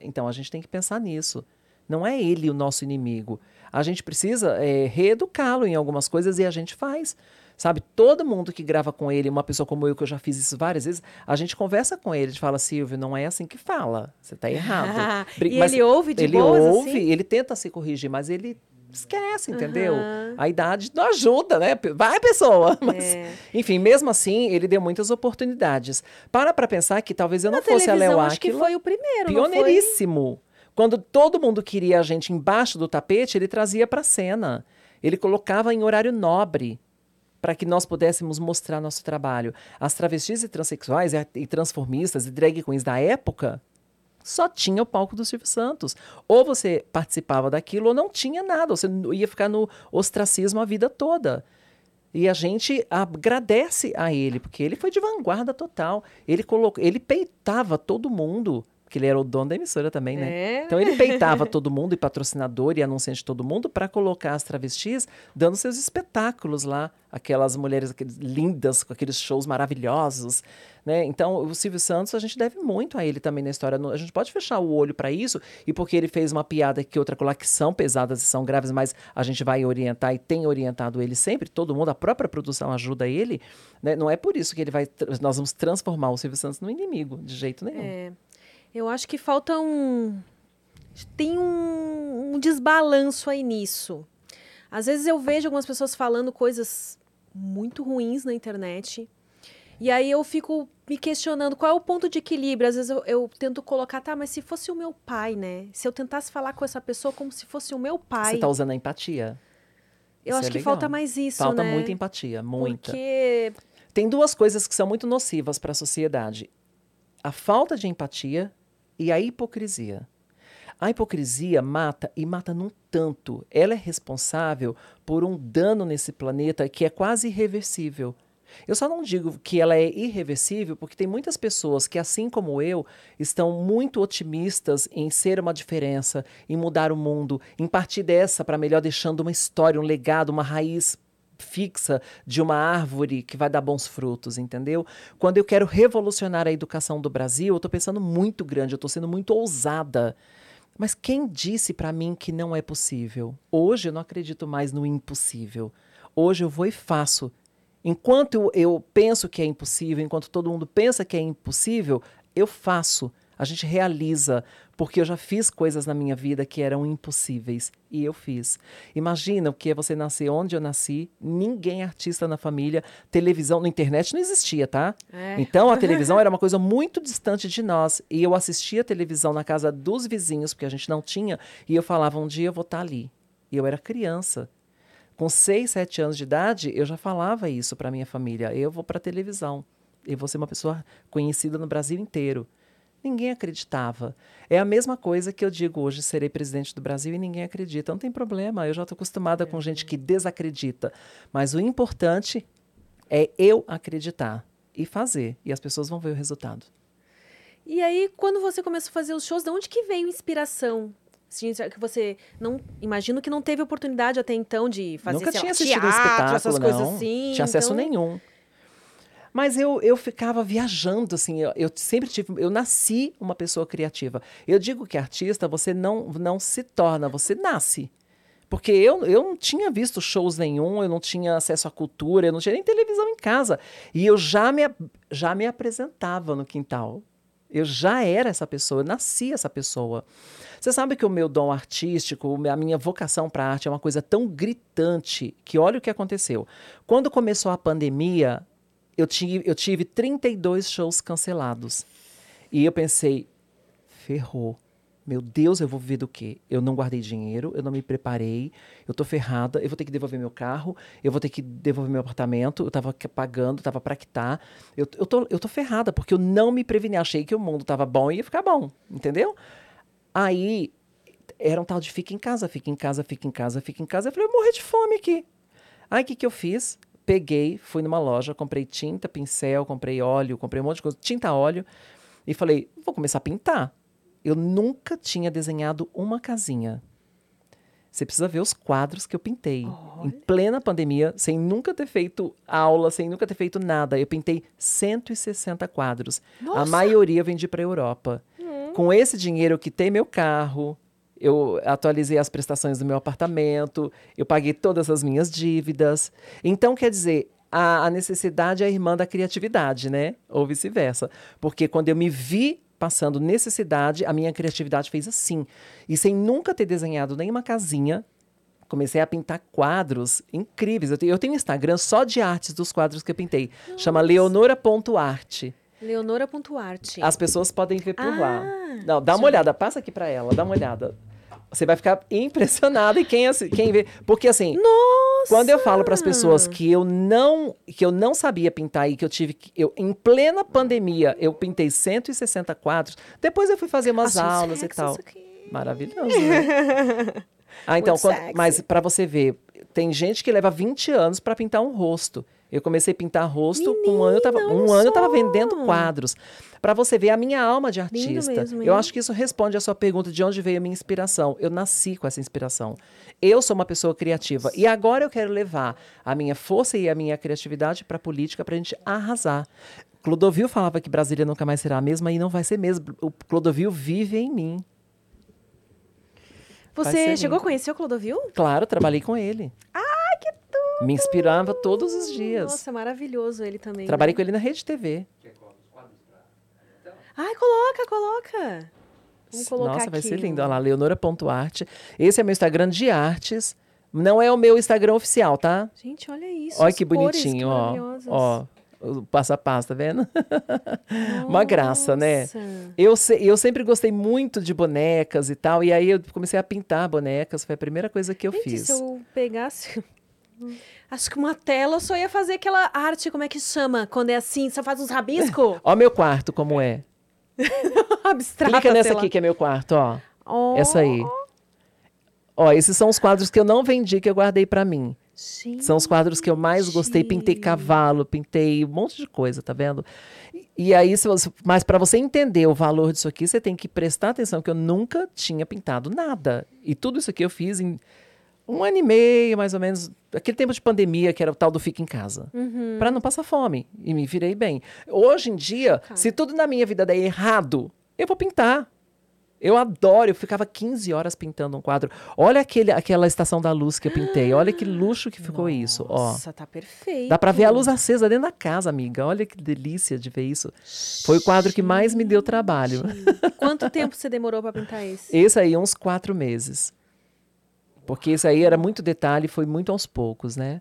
Então a gente tem que pensar nisso. Não é ele o nosso inimigo. A gente precisa é, reeducá-lo em algumas coisas e a gente faz. Sabe, todo mundo que grava com ele, uma pessoa como eu, que eu já fiz isso várias vezes, a gente conversa com ele, a gente fala, Silvio, não é assim que fala, você está errado. (laughs) e ele ouve de Ele boas, ouve, assim? ele tenta se corrigir, mas ele esquece, entendeu? Aham. A idade não ajuda, né? Vai, pessoa! (laughs) Mas, É. Enfim, mesmo assim, ele deu muitas oportunidades. Para pra pensar que talvez eu não Na fosse a Léo acho que foi o primeiro, não foi? pioneiríssimo. Quando todo mundo queria a gente embaixo do tapete, ele trazia para cena. Ele colocava em horário nobre para que nós pudéssemos mostrar nosso trabalho. As travestis e transexuais e, transformistas e drag queens da época só tinha o palco do Silvio Santos. Ou você participava daquilo ou não tinha nada. Você ia ficar no ostracismo a vida toda. E a gente agradece a ele, porque ele foi de vanguarda total. Ele colocou, ele peitava todo mundo, porque ele era o dono da emissora também, né? É. Então ele peitava (laughs) todo mundo e patrocinador e anunciante de todo mundo para colocar as travestis dando seus espetáculos lá, aquelas mulheres aqueles, lindas com aqueles shows maravilhosos, né? Então o Silvio Santos a gente deve muito a ele também na história. A gente pode fechar o olho para isso e porque ele fez uma piada que outra colar que são pesadas e são graves, mas a gente vai orientar e tem orientado ele sempre. Todo mundo, a própria produção ajuda ele. Né? Não é por isso que ele vai, nós vamos transformar o Silvio Santos no inimigo de jeito nenhum. É. Eu acho que falta um. Tem um, um desbalanço aí nisso. Às vezes eu vejo algumas pessoas falando coisas muito ruins na internet. E aí eu fico me questionando qual é o ponto de equilíbrio. Às vezes eu, eu tento colocar, tá, mas se fosse o meu pai, né? Se eu tentasse falar com essa pessoa como se fosse o meu pai. Você está usando a empatia. eu isso acho é que legal. falta mais isso, Falta né? muita empatia, muita. Porque Tem duas coisas que são muito nocivas para a sociedade: a falta de empatia e a hipocrisia. A hipocrisia mata e mata num tanto. Ela é responsável por um dano nesse planeta que é quase irreversível. Eu só não digo que ela é irreversível porque tem muitas pessoas que, assim como eu, estão muito otimistas em ser uma diferença, em mudar o mundo, em partir dessa para melhor deixando uma história, um legado, uma raiz fixa de uma árvore que vai dar bons frutos, entendeu? Quando eu quero revolucionar a educação do Brasil, eu estou pensando muito grande, eu estou sendo muito ousada. Mas quem disse para mim que não é possível? Hoje eu não acredito mais no impossível. Hoje eu vou e faço. Enquanto eu, penso que é impossível, enquanto todo mundo pensa que é impossível, eu faço. A gente realiza, porque eu já fiz coisas na minha vida que eram impossíveis e eu fiz. Imagina o que é você nascer onde eu nasci, ninguém artista na família, televisão, na internet não existia, tá? É. Então a televisão (laughs) era uma coisa muito distante de nós e eu assistia televisão na casa dos vizinhos, porque a gente não tinha, e eu falava um dia eu vou estar ali. E eu era criança. Com seis, sete anos de idade, eu já falava isso para minha família. Eu vou para a televisão. Eu vou ser uma pessoa conhecida no Brasil inteiro. Ninguém acreditava. É a mesma coisa que eu digo hoje, serei presidente do Brasil e ninguém acredita. Não tem problema, eu já estou acostumada com gente que desacredita. Mas o importante é eu acreditar e fazer. E as pessoas vão ver o resultado. E aí, quando você começou a fazer os shows, de onde que veio a inspiração? Assim, que você não imagino que não teve oportunidade até então de fazer Nunca tinha assistido um teatro, espetáculo, essas não. coisas assim. Tinha acesso então- nenhum. Mas eu, eu ficava viajando, assim, eu, eu sempre tive, eu nasci uma pessoa criativa. Eu digo que artista, você não, não se torna, você nasce. Porque eu, eu não tinha visto shows nenhum, eu não tinha acesso à cultura, eu não tinha nem televisão em casa. E eu já me, já me apresentava no quintal. Eu já era essa pessoa, eu nasci essa pessoa. Você sabe que o meu dom artístico, a minha vocação para arte é uma coisa tão gritante que olha o que aconteceu. Quando começou a pandemia, eu tive, eu tive 32 shows cancelados. E eu pensei, ferrou. Meu Deus, eu vou viver do quê? Eu não guardei dinheiro, eu não me preparei, eu tô ferrada, eu vou ter que devolver meu carro, eu vou ter que devolver meu apartamento, eu tava pagando, tava pra quitar. Eu, eu, tô, eu tô ferrada, porque eu não me preveni. Achei que o mundo tava bom e ia ficar bom, entendeu? Aí era um tal de fica em casa, fica em casa, fica em casa, fica em casa. Eu falei, eu morrer de fome aqui. Aí o que, que eu fiz? Peguei, fui numa loja, comprei tinta, pincel, comprei óleo, comprei um monte de coisa, tinta, óleo, e falei, vou começar a pintar. Eu nunca tinha desenhado uma casinha. Você precisa ver os quadros que eu pintei. Em plena pandemia, sem nunca ter feito aula, sem nunca ter feito nada. Eu pintei 160 quadros. A Nossa! maioria eu vendi para a Europa. Com esse dinheiro, eu quitei meu carro, eu atualizei as prestações do meu apartamento, eu paguei todas as minhas dívidas. Então, quer dizer, a, a necessidade é a irmã da criatividade, né? Ou vice-versa. Porque quando eu me vi passando necessidade, a minha criatividade fez assim. E sem nunca ter desenhado nenhuma casinha, comecei a pintar quadros incríveis. Eu tenho, eu tenho Instagram só de artes dos quadros que eu pintei. Chama leonora.arte. Leonora.arte. As pessoas podem ver por lá. Ah, Não, dá uma olhada, passa aqui pra ela, dá uma olhada. Você vai ficar (laughs) impressionada e quem, quem vê. Porque assim, Nossa! quando eu falo para as pessoas que eu não que eu não sabia pintar e que eu tive que eu em plena pandemia eu pintei 160 quadros, depois eu fui fazer umas Achei aulas e tal. isso aqui. Maravilhoso. Né? (laughs) ah, então, quando- mas para você ver, tem gente que leva 20 anos para pintar um rosto. Eu comecei a pintar rosto com um ano eu tava, um ano eu tava vendendo quadros. Para você ver a minha alma de artista. mesmo, eu acho que isso responde à sua pergunta de onde veio a minha inspiração. Eu nasci com essa inspiração. Eu sou uma pessoa criativa e agora eu quero levar a minha força e a minha criatividade para a política para a gente arrasar. Clodovil falava que Brasília nunca mais será a mesma e não vai ser mesmo. O Clodovil vive em mim. Você chegou a lindo. conhecer o Clodovil? Claro, trabalhei com ele. Ai, que tudo! Me inspirava todos os dias. Nossa, maravilhoso ele também. Trabalhei né? com ele na Rede TV. Quer colocar os quadros pra... Ai, coloca, coloca. Vamos colocar Nossa, vai aqui ser lindo. Olha lá, leonora.arte. Esse é meu Instagram de artes. Não é o meu Instagram oficial, tá? Gente, olha isso. Olha que cores, bonitinho, que ó. Ó, o passo a passo, tá vendo? (laughs) Uma graça, né? Nossa. Eu, se- eu sempre gostei muito de bonecas e tal, e aí eu comecei a pintar bonecas, foi a primeira coisa que eu Gente, fiz. se eu pegasse. Acho que uma tela só ia fazer aquela arte, como é que chama? Quando é assim, só faz uns rabiscos? (laughs) Ó meu quarto como é. (laughs) Abstrata. Clica nessa aqui que é meu quarto, ó. Oh, Essa aí. Ó, esses são os quadros que eu não vendi, que eu guardei pra mim. Gente. São os quadros que eu mais gostei. Pintei cavalo, pintei um monte de coisa, tá vendo? E, e aí, se você, mas para você entender o valor disso aqui, você tem que prestar atenção que eu nunca tinha pintado nada. E tudo isso aqui eu fiz em um ano e meio, mais ou menos, aquele tempo de pandemia, que era o tal do fica em casa. Uhum. Pra não passar fome. E me virei bem. Hoje em dia, se tudo na minha vida der errado, eu vou pintar. Eu adoro, eu ficava 15 horas pintando um quadro. Olha aquele, aquela estação da luz que eu pintei. Olha que luxo que ficou isso, ó. Nossa, tá perfeito. Dá pra ver a luz acesa dentro da casa, amiga. Olha que delícia de ver isso. Foi o quadro que mais me deu trabalho. Quanto tempo você demorou pra pintar esse? Esse aí, uns quatro meses. Porque esse aí era muito detalhe, foi muito aos poucos, né?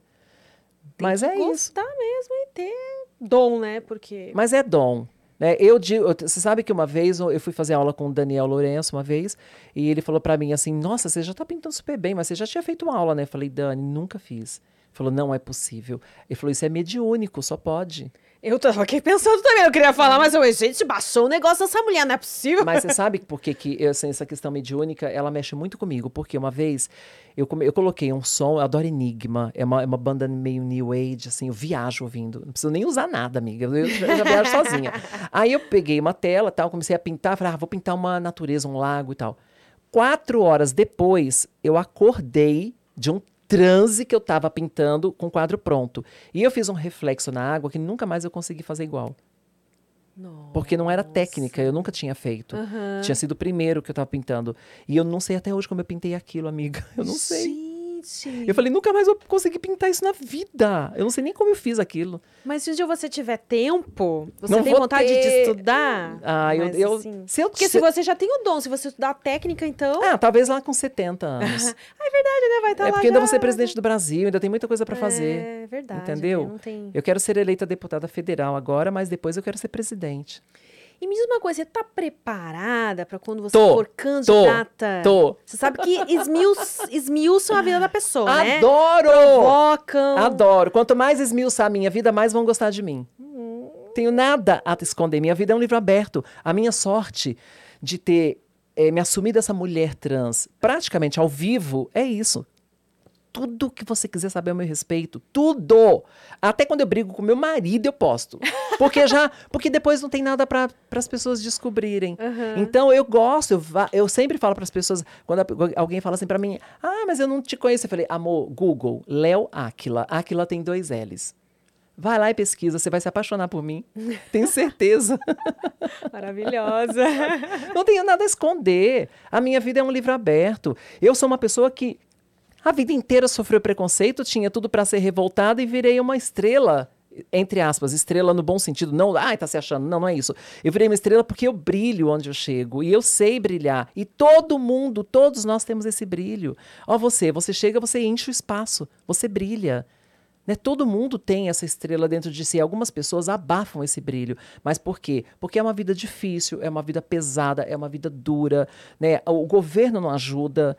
Mas é isso. Gostar mesmo e ter dom, né? Porque. Mas é dom. Né? Eu digo, você sabe que uma vez eu fui fazer aula com o Daniel Lourenço uma vez, e ele falou pra mim assim: Nossa, você já tá pintando super bem, mas você já tinha feito uma aula, né? Eu falei, Dani, nunca fiz. Ele falou, não é possível. Ele falou, isso é mediúnico, só pode. Eu tava aqui pensando também, eu queria falar, mas eu, gente, baixou o negócio dessa mulher, não é possível. Mas você (laughs) sabe por que, que assim, essa questão mediúnica, ela mexe muito comigo? Porque uma vez eu, come- eu coloquei um som, eu adoro Enigma, é uma, é uma banda meio New Age, assim, eu viajo ouvindo. Não preciso nem usar nada, amiga, eu já, eu já viajo sozinha. (laughs) Aí eu peguei uma tela, tal, comecei a pintar, falei, ah, vou pintar uma natureza, um lago e tal. Quatro horas depois, eu acordei de um transe que eu tava pintando com o quadro pronto. E eu fiz um reflexo na água que nunca mais eu consegui fazer igual. Porque não era técnica, eu nunca tinha feito. Aham. Tinha sido o primeiro que eu tava pintando. E eu não sei até hoje como eu pintei aquilo, amiga. (laughs) Eu não sei. Gente. Eu falei, nunca mais vou conseguir pintar isso na vida. Eu não sei nem como eu fiz aquilo. Mas se um dia você tiver tempo, você Não tem vontade de ter. estudar? Ah, eu. Eu assim, se eu Porque se você já tem o dom, se você estudar a técnica, então. Ah, talvez lá com 70 (laughs) anos. É verdade, né? Vai estar é lá. porque ainda já... vou ser presidente do Brasil, ainda tem muita coisa pra fazer. É verdade. entendeu? né? Não tem... Eu quero ser eleita deputada federal agora, mas depois eu quero ser presidente. E me diz uma coisa, você tá preparada pra quando você Tô, for candidata? Tô. Você sabe que esmiuçam a vida da pessoa, né? Adoro! Provocam. Adoro. Quanto mais esmiuçar a minha vida, mais vão gostar de mim. Hum. Tenho nada a esconder. Minha vida é um livro aberto. A minha sorte de ter eh, me assumido essa mulher trans praticamente ao vivo é isso. Tudo que você quiser saber a meu respeito. Tudo! Até quando eu brigo com meu marido, eu posto. Porque já. Porque depois não tem nada para as pessoas descobrirem. Aham. Então eu gosto, eu, eu sempre falo para as pessoas, quando alguém fala assim para mim, ah, mas eu não te conheço. Eu falei, amor, Google, Léo Áquila. Áquila tem dois L's. Vai lá e pesquisa, você vai se apaixonar por mim. Tenho certeza. (laughs) Maravilhosa. Não tenho nada a esconder. A minha vida é um livro aberto. Eu sou uma pessoa que a vida inteira sofreu preconceito, tinha tudo para ser revoltada e virei uma estrela. Entre aspas, estrela no bom sentido. Não, ai, tá se achando. Não, não é isso. Eu virei uma estrela porque eu brilho onde eu chego. E eu sei brilhar. E todo mundo, todos nós temos esse brilho. Ó, você, você chega, você enche o espaço. Você brilha. Né? Todo mundo tem essa estrela dentro de si. Algumas pessoas abafam esse brilho. Mas por quê? Porque é uma vida difícil, é uma vida pesada, é uma vida dura. Né? O governo não ajuda.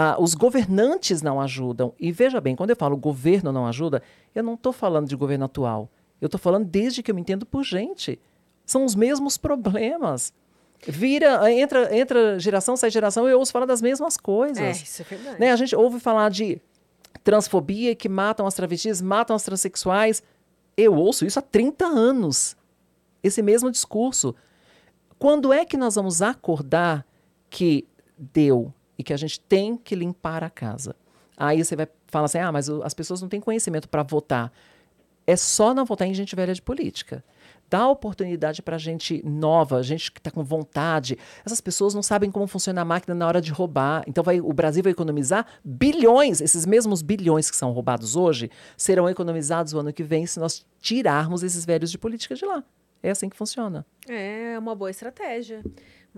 Ah, os governantes não ajudam. E veja bem, quando eu falo governo não ajuda, eu não estou falando de governo atual. Eu estou falando desde que eu me entendo por gente. São os mesmos problemas. Vira, entra, entra geração, sai geração, eu ouço falar das mesmas coisas. É, isso é verdade. Né? A gente ouve falar de transfobia que matam as travestis, matam as transexuais. Eu ouço isso há 30 anos. Esse mesmo discurso. Quando é que nós vamos acordar que deu e que a gente tem que limpar a casa? Aí você vai falar assim: ah, mas as pessoas não têm conhecimento para votar. É só não votar em gente velha de política. Dá oportunidade para gente nova, gente que está com vontade. Essas pessoas não sabem como funciona a máquina na hora de roubar. Então vai, o Brasil vai economizar bilhões. Esses mesmos bilhões que são roubados hoje serão economizados o ano que vem se nós tirarmos esses velhos de política de lá. É assim que funciona. É uma boa estratégia.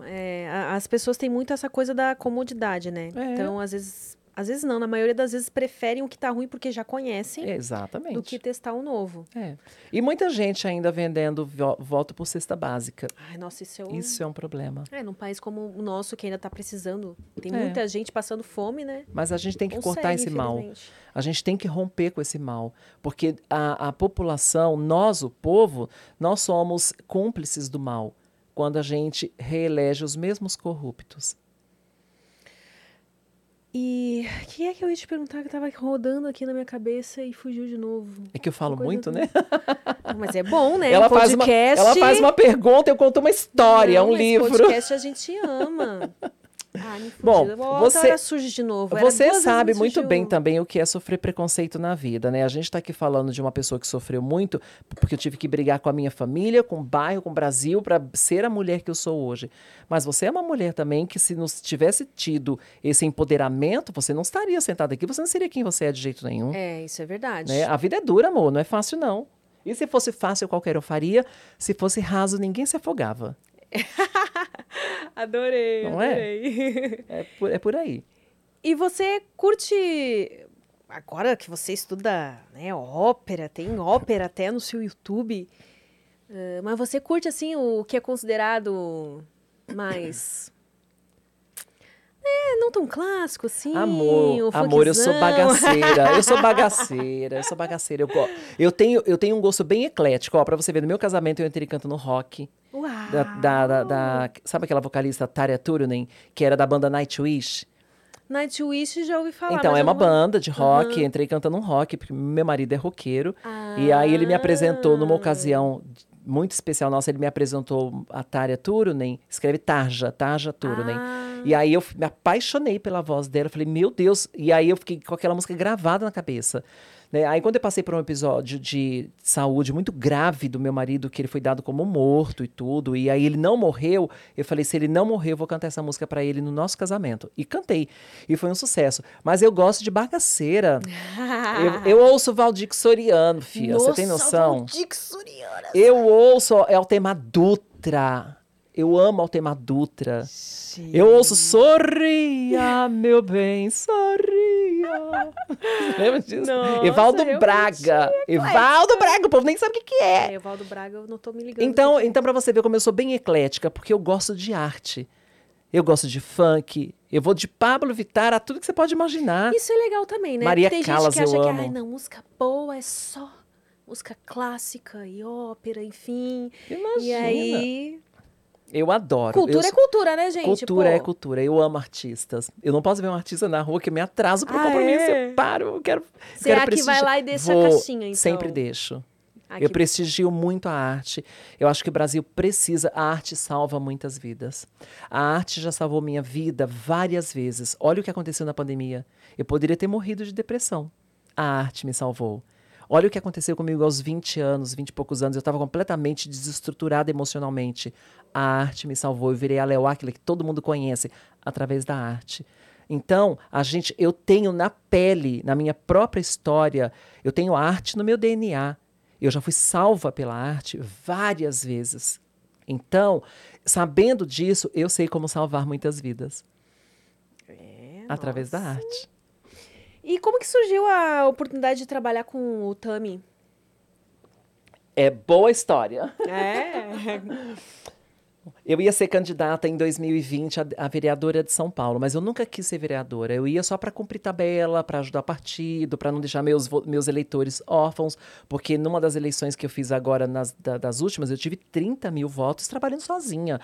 É, as pessoas têm muito essa coisa da comodidade, né? É. Então, às vezes, às vezes não, na maioria das vezes preferem o que tá ruim porque já conhecem Exatamente. do que testar o novo. É. E muita gente ainda vendendo vo- voto por cesta básica. Ai, nossa, isso é um... Isso é um problema. É, num país como o nosso, que ainda tá precisando, tem É. muita gente passando fome, né? Mas a gente tem que Consegue, cortar esse mal. A gente tem que romper com esse mal, porque a, a população, nós, o povo, nós somos cúmplices do mal quando a gente reelege os mesmos corruptos. E o que é que eu ia te perguntar que tava rodando aqui na minha cabeça e fugiu de novo? É que eu falo muito, do- né? Não, Mas é bom, né? Ela, Um faz uma, podcast... ela faz uma pergunta, eu conto uma história, Não, um livro. podcast a gente ama. Ah, me Bom. Outra você- surge de novo. Era Você sabe muito bem também o que é sofrer preconceito na vida, né? A gente está aqui falando de uma pessoa que sofreu muito, porque eu tive que brigar com a minha família, com o bairro, com o Brasil, para ser a mulher que eu sou hoje. Mas você é uma mulher também que, se não tivesse tido esse empoderamento, você não estaria sentada aqui, você não seria quem você é de jeito nenhum. É, isso é verdade. né? A vida é dura, amor, não é fácil, não. E se fosse fácil, qualquer um faria. Se fosse raso, ninguém se afogava. (laughs) Adorei, Não é? adorei. É por, é por aí. E você curte. Agora que você estuda né, ópera, tem ópera até no seu YouTube. eh, mas você curte, assim, o que é considerado mais. É, não tão clássico, assim. Amor, amor, eu sou (laughs) bagaceira. Eu sou bagaceira, eu sou bagaceira. Eu, eu, tenho, eu tenho um gosto bem eclético. Ó, pra você ver, no meu casamento eu entrei cantando rock. Uau! Da, da, da- da- sabe aquela vocalista Tarja Turunen, que era da banda Nightwish? Nightwish já ouvi falar. então, é uma vou- banda de rock. Aham. Entrei cantando um rock, porque meu marido é roqueiro. E aí ele me apresentou numa Ah. ocasião muito especial nossa, ele me apresentou a Tarja Turunen, escreve Tarja, Tarja Turunen. Ah. E aí eu me apaixonei pela voz dela, falei, meu Deus, e aí eu fiquei com aquela música gravada na cabeça. Né? Aí quando eu passei por um episódio de saúde muito grave do meu marido, que ele foi dado como morto e tudo, e aí ele não morreu, eu falei, se ele não morreu, eu vou cantar essa música pra ele no nosso casamento. E cantei, e foi um sucesso. Mas eu gosto de bagaceira. (laughs) eu, eu ouço Valdir Soriano, filha, você tem noção? Valdir Soriano. Eu ouço Altemar Dutra. Eu amo Altemar Dutra. Eu ouço Sorria, meu bem, sorria. (laughs) Lembra disso? Nossa, Evaldo Braga. Evaldo Braga, o povo nem sabe o que, que é. É, Evaldo Braga, eu não tô me ligando. Então, aqui. então para você ver como eu sou bem eclética, porque eu gosto de arte. Eu gosto de funk. Eu vou de Pablo Vittar a tudo que você pode imaginar. Isso é legal também, né? Maria Tem Callas, gente que acha eu que, amo. ai, não, música boa é só música clássica e ópera, enfim. E Imagina. aí, Eu adoro. Cultura eu é cultura, né, gente? Cultura Pô. é cultura. Eu amo artistas. Eu não posso ver um artista na rua que eu me atraso pro Ah, compromisso. é? Eu paro, eu quero. Você quero é a que vai lá e deixa a Vou, caixinha, então. Sempre deixo. Aqui. Eu prestigio muito a arte. Eu acho que o Brasil precisa. A arte salva muitas vidas. A arte já salvou minha vida várias vezes. Olha o que aconteceu na pandemia. Eu poderia ter morrido de depressão. A arte me salvou. Olha o que aconteceu comigo aos 20 anos, 20 e poucos anos. Eu estava completamente desestruturada emocionalmente. A arte me salvou. Eu virei a Leo Aquila, que todo mundo conhece, através da arte. Então, a gente, eu tenho na pele, na minha própria história, eu tenho arte no meu DNA. Eu já fui salva pela arte várias vezes. Então, sabendo disso, eu sei como salvar muitas vidas É, através da nossa. arte. E como que surgiu a oportunidade de trabalhar com o Tami? É boa história. É. (laughs) Eu ia ser candidata em 2020 a, a vereadora de São Paulo, mas eu nunca quis ser vereadora. Eu ia só para cumprir tabela, para ajudar partido, para não deixar meus, meus eleitores órfãos, porque numa das eleições que eu fiz agora, nas, da- das últimas, eu tive 30 mil votos trabalhando sozinha.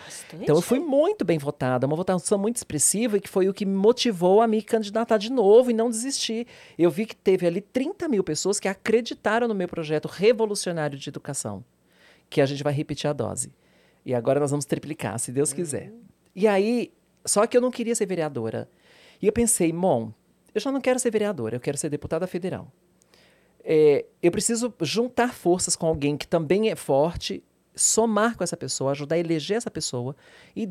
Então eu fui muito bem votada, uma votação muito expressiva e que foi o que me motivou a me candidatar de novo e não desistir. Eu vi que teve ali 30 mil pessoas que acreditaram no meu projeto revolucionário de educação, que a gente vai repetir a dose. E agora nós vamos triplicar, se Deus quiser. E aí, só que eu não queria ser vereadora. E eu pensei, bom, eu já não quero ser vereadora, eu quero ser deputada federal. É, eu preciso juntar forças com alguém que também é forte, somar com essa pessoa, ajudar a eleger essa pessoa e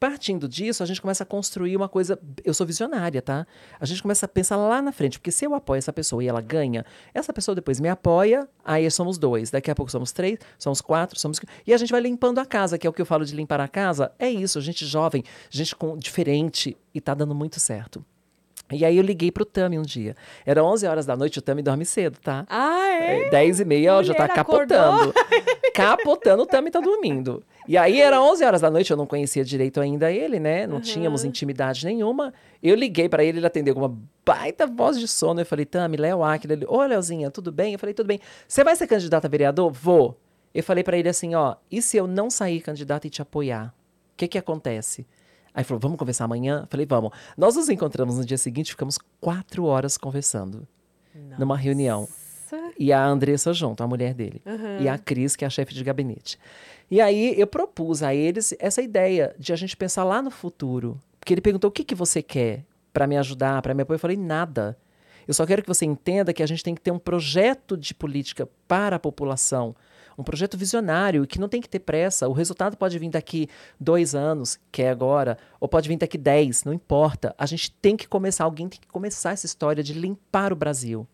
partindo disso a gente começa a construir uma coisa. Eu sou visionária, tá? A gente começa a pensar lá na frente, porque se eu apoio essa pessoa e ela ganha, essa pessoa depois me apoia, aí somos dois, daqui a pouco somos três, somos quatro, somos e a gente vai limpando a casa, que é o que eu falo de limpar a casa. É isso, gente jovem, gente com diferente e tá dando muito certo. E aí eu liguei pro Tami um dia. Era 11 horas da noite, o Tami dorme cedo, tá? Ah, é? É, 10 e meia, ó, já tá capotando. (laughs) capotando, o Tami tá dormindo. E aí era 11 horas da noite, eu não conhecia direito ainda ele, né? Não tínhamos intimidade nenhuma. Eu liguei pra ele, ele atendeu com uma baita voz de sono. Eu falei, Tami, Léo Aquila. Ele, ô, Leozinha, tudo bem? Eu falei, tudo bem. Você vai ser candidata a vereador? Vou. Eu falei pra ele assim, ó, e se eu não sair candidata e te apoiar? O que que acontece? Aí falou, vamos conversar amanhã? Falei, vamos. Nós nos encontramos no dia seguinte, ficamos quatro horas conversando. Numa reunião. Nossa. E a Andressa junto, a mulher dele. E a Cris, que é a chefe de gabinete. E aí eu propus a eles essa ideia de a gente pensar lá no futuro. Porque ele perguntou: o que, que você quer para me ajudar, para me apoiar? Eu falei: nada. Eu só quero que você entenda que a gente tem que ter um projeto de política para a população. Um projeto visionário que não tem que ter pressa. O resultado pode vir daqui dois anos, que é agora, ou pode vir daqui dez, não importa. A gente tem que começar, alguém tem que começar essa história de limpar o Brasil.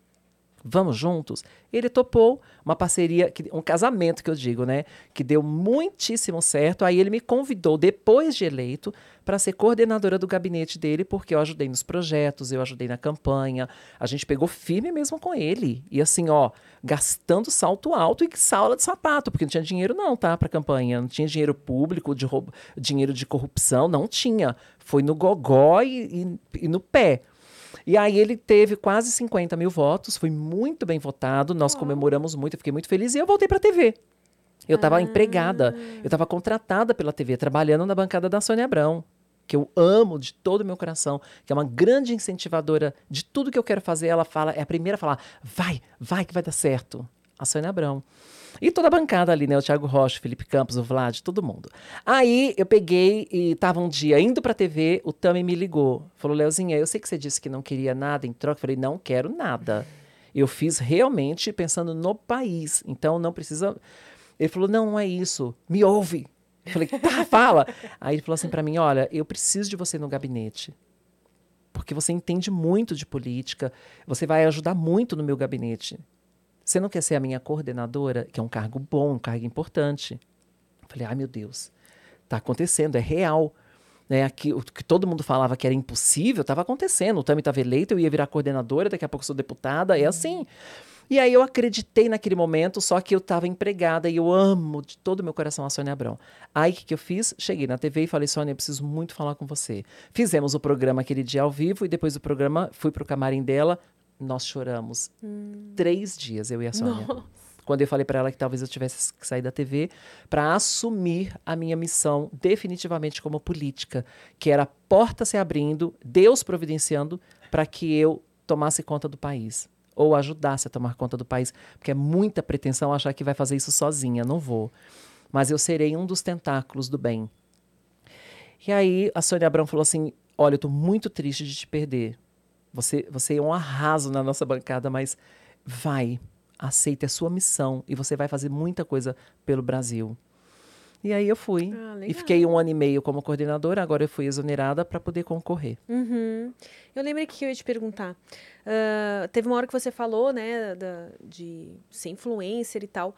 Vamos juntos? Ele topou uma parceria, um casamento que eu digo, né? Que deu muitíssimo certo. Aí ele me convidou, depois de eleito, para ser coordenadora do gabinete dele, porque eu ajudei nos projetos, eu ajudei na campanha. A gente pegou firme mesmo com ele. E assim, ó, gastando salto alto e sala de sapato, porque não tinha dinheiro, não, tá? Para campanha. Não tinha dinheiro público, de roubo, dinheiro de corrupção, não tinha. Foi no gogó e- e- e no pé. E aí ele teve quase 50 mil votos, foi muito bem votado, nós comemoramos muito, eu fiquei muito feliz e eu voltei para a TV. Eu estava empregada, eu estava contratada pela TV, trabalhando na bancada da Sônia Abrão, que eu amo de todo o meu coração, que é uma grande incentivadora de tudo que eu quero fazer. Ela fala, é a primeira a falar, vai, vai que vai dar certo. A Sônia Abrão. E toda a bancada ali, né? O Thiago Rocha, o Felipe Campos, o Vlad, todo mundo. Aí eu peguei e tava um dia indo pra TV, o Tami me ligou. Falou, Leozinha, eu sei que você disse que não queria nada em troca. Eu falei, não quero nada. Eu fiz realmente pensando no país. Então não precisa. Ele falou, não, não é isso. Me ouve. Eu falei, tá, (laughs) fala. Aí ele falou assim pra mim: olha, eu preciso de você no gabinete. Porque você entende muito de política, você vai ajudar muito no meu gabinete. Você não quer ser a minha coordenadora, que é um cargo bom, um cargo importante? Eu falei, ai meu Deus, tá acontecendo, é real. Né, aqui, o que todo mundo falava que era impossível, estava acontecendo. O Tami estava eleito, eu ia virar coordenadora, daqui a pouco sou deputada, é assim. E aí eu acreditei naquele momento, só que eu estava empregada e eu amo de todo o meu coração a Sônia Abrão. Aí o que, que eu fiz? Cheguei na TV e falei, Sônia, eu preciso muito falar com você. Fizemos o programa aquele dia ao vivo e depois do programa fui pro camarim dela. Nós choramos três dias, eu e a Sônia. quando eu falei para ela que talvez eu tivesse que sair da TV para assumir a minha missão definitivamente como política, que era a porta se abrindo, Deus providenciando para que eu tomasse conta do país ou ajudasse a tomar conta do país, porque é muita pretensão achar que vai fazer isso sozinha, não vou. Mas eu serei um dos tentáculos do bem. E aí a Sônia Abrão falou assim: "Olha, eu estou muito triste de te perder. Você você é um arraso na nossa bancada, mas vai, aceite a sua missão e você vai fazer muita coisa pelo Brasil. E aí eu fui. Ah, e fiquei um ano e meio como coordenadora, agora eu fui exonerada para poder concorrer. Uhum. Eu lembrei que eu ia te perguntar. Ah, teve uma hora que você falou, né, da- de ser influencer e tal.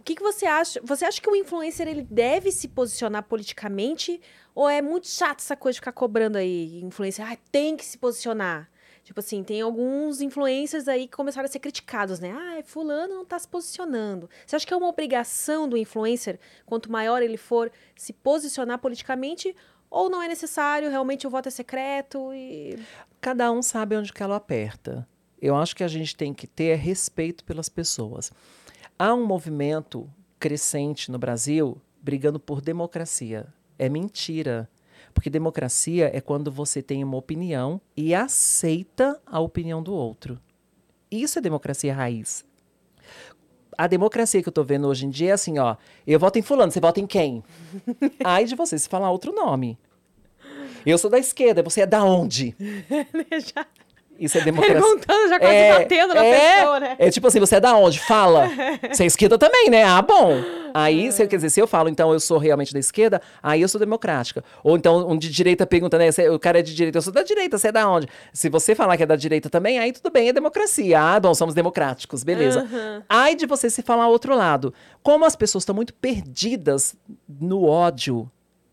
O que, que você acha? Você acha que o influencer ele deve se posicionar politicamente? Ou é muito chato essa coisa de ficar cobrando aí? Influencer, ah, tem que se posicionar. Tipo assim, tem alguns influencers aí que começaram a ser criticados, né? Ah, fulano não tá se posicionando. Você acha que é uma obrigação do influencer, quanto maior ele for, se posicionar politicamente? Ou não é necessário, realmente o voto é secreto e... Cada um sabe onde que ela aperta. Eu acho que a gente tem que ter respeito pelas pessoas. Há um movimento crescente no Brasil brigando por democracia. É mentira. Porque democracia é quando você tem uma opinião e aceita a opinião do outro. Isso é democracia raiz. A democracia que eu tô vendo hoje em dia é assim, ó. Eu voto em fulano, você vota em quem? (laughs) Ai de você se falar outro nome. Eu sou da esquerda, você é da onde? (laughs) Isso é (laughs) democracia. perguntando, já quase batendo na é, pessoa, né? É tipo assim, você é da onde? Fala. (laughs) Você é esquerda também, né? Ah, bom. Aí, se, quer dizer, se eu falo, então eu sou realmente da esquerda, aí eu sou democrática. Ou então, um de direita pergunta, né? "Você- O cara é de direita, eu sou da direita, você é da onde? Se você falar que é da direita também, aí tudo bem, é democracia. Ah, bom, somos democráticos, beleza. Aham. Aí de você se falar outro lado. Como as pessoas estão muito perdidas no ódio,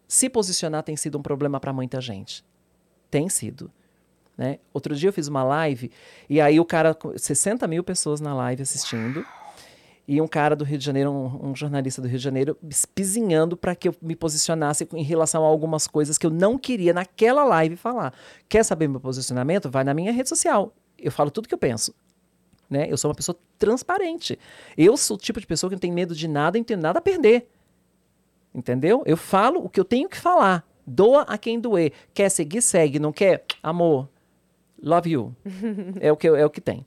se posicionar tem sido um problema para muita gente. Tem sido. Né? Outro dia eu fiz uma live e aí o cara, 60 mil pessoas na live assistindo. E um cara do Rio de Janeiro, um, um jornalista do Rio de Janeiro, espizinhando para que eu me posicionasse em relação a algumas coisas que eu não queria naquela live falar. Quer saber meu posicionamento? Vai na minha rede social. Eu falo tudo que eu penso. Né? Eu sou uma pessoa transparente. Eu sou o tipo de pessoa que não tem medo de nada e não tenho nada a perder. Entendeu? Eu falo o que eu tenho que falar. Doa a quem doer. Quer seguir, segue. Não quer? Amor, love you. (laughs) é, o que, é o que tem.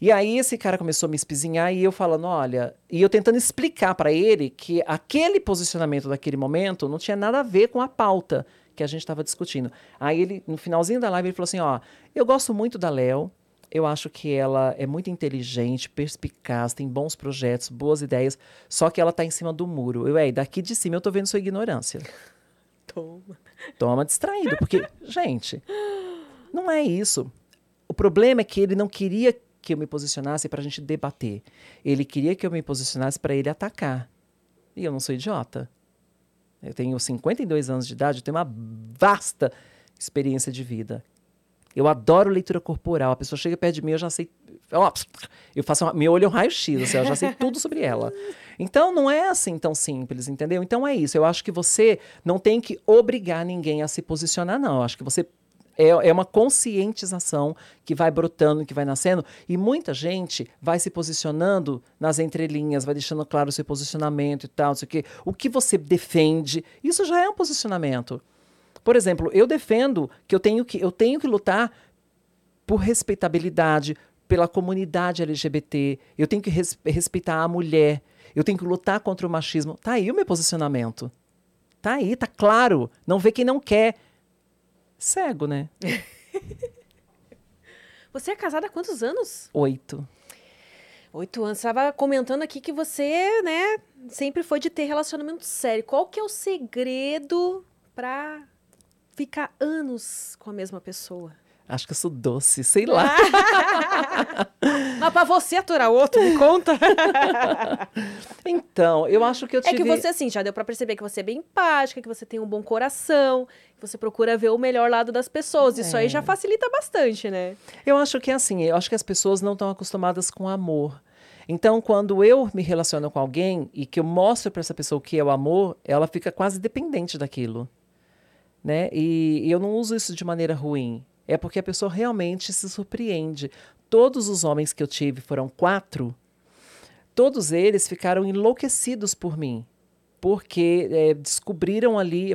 E aí esse cara começou a me espizinhar e eu falando, olha, e eu tentando explicar para ele que aquele posicionamento daquele momento não tinha nada a ver com a pauta que a gente estava discutindo. Aí ele, no finalzinho da live, ele falou assim, ó, eu gosto muito da Léo, eu acho que ela é muito inteligente, perspicaz, tem bons projetos, boas ideias, só que ela tá em cima do muro. Eu, é, daqui de cima eu tô vendo sua ignorância. Toma. Toma distraído, porque, gente, não é isso. O problema é que ele não queria que eu me posicionasse para a gente debater. Ele queria que eu me posicionasse para ele atacar. E eu não sou idiota. Eu tenho 52 anos de idade, eu tenho uma vasta experiência de vida. Eu adoro leitura corporal. A pessoa chega perto de mim, eu já sei. Ó, eu faço uma, meu olho é um raio-x, assim, eu já sei tudo sobre ela. Então não é assim tão simples, entendeu? Então é isso. Eu acho que você não tem que obrigar ninguém a se posicionar, não. Eu acho que você é, é uma conscientização que vai brotando, que vai nascendo, e muita gente vai se posicionando nas entrelinhas, vai deixando claro o seu posicionamento e tal, não sei o quê. O que você defende, isso já é um posicionamento. Por exemplo, eu defendo que eu tenho que, eu tenho que lutar por respeitabilidade, pela comunidade LGBT, eu tenho que res- respeitar a mulher, eu tenho que lutar contra o machismo. Tá aí o meu posicionamento. Tá aí, tá claro. Não vê quem não quer. Cego, né? (laughs) Você é casada há quantos anos? Oito. Oito anos. Estava comentando aqui que você, né, sempre foi de ter relacionamento sério. Qual que é o segredo pra ficar anos com a mesma pessoa? Acho que eu sou doce, sei lá. (laughs) Mas pra você aturar outro, me conta. (laughs) Então, eu acho que eu É tive... que você, assim, já deu pra perceber que você é bem empática, que você tem um bom coração, que você procura ver o melhor lado das pessoas. Isso aí É. já facilita bastante, né? Eu acho que é assim, eu acho que as pessoas não estão acostumadas com amor. Então, quando eu me relaciono com alguém e que eu mostro para essa pessoa o que é o amor, ela fica quase dependente daquilo. Né? E, e eu não uso isso de maneira ruim. É porque a pessoa realmente se surpreende. Todos os homens que eu tive foram quatro. todos eles ficaram enlouquecidos por mim, porque é, descobriram ali,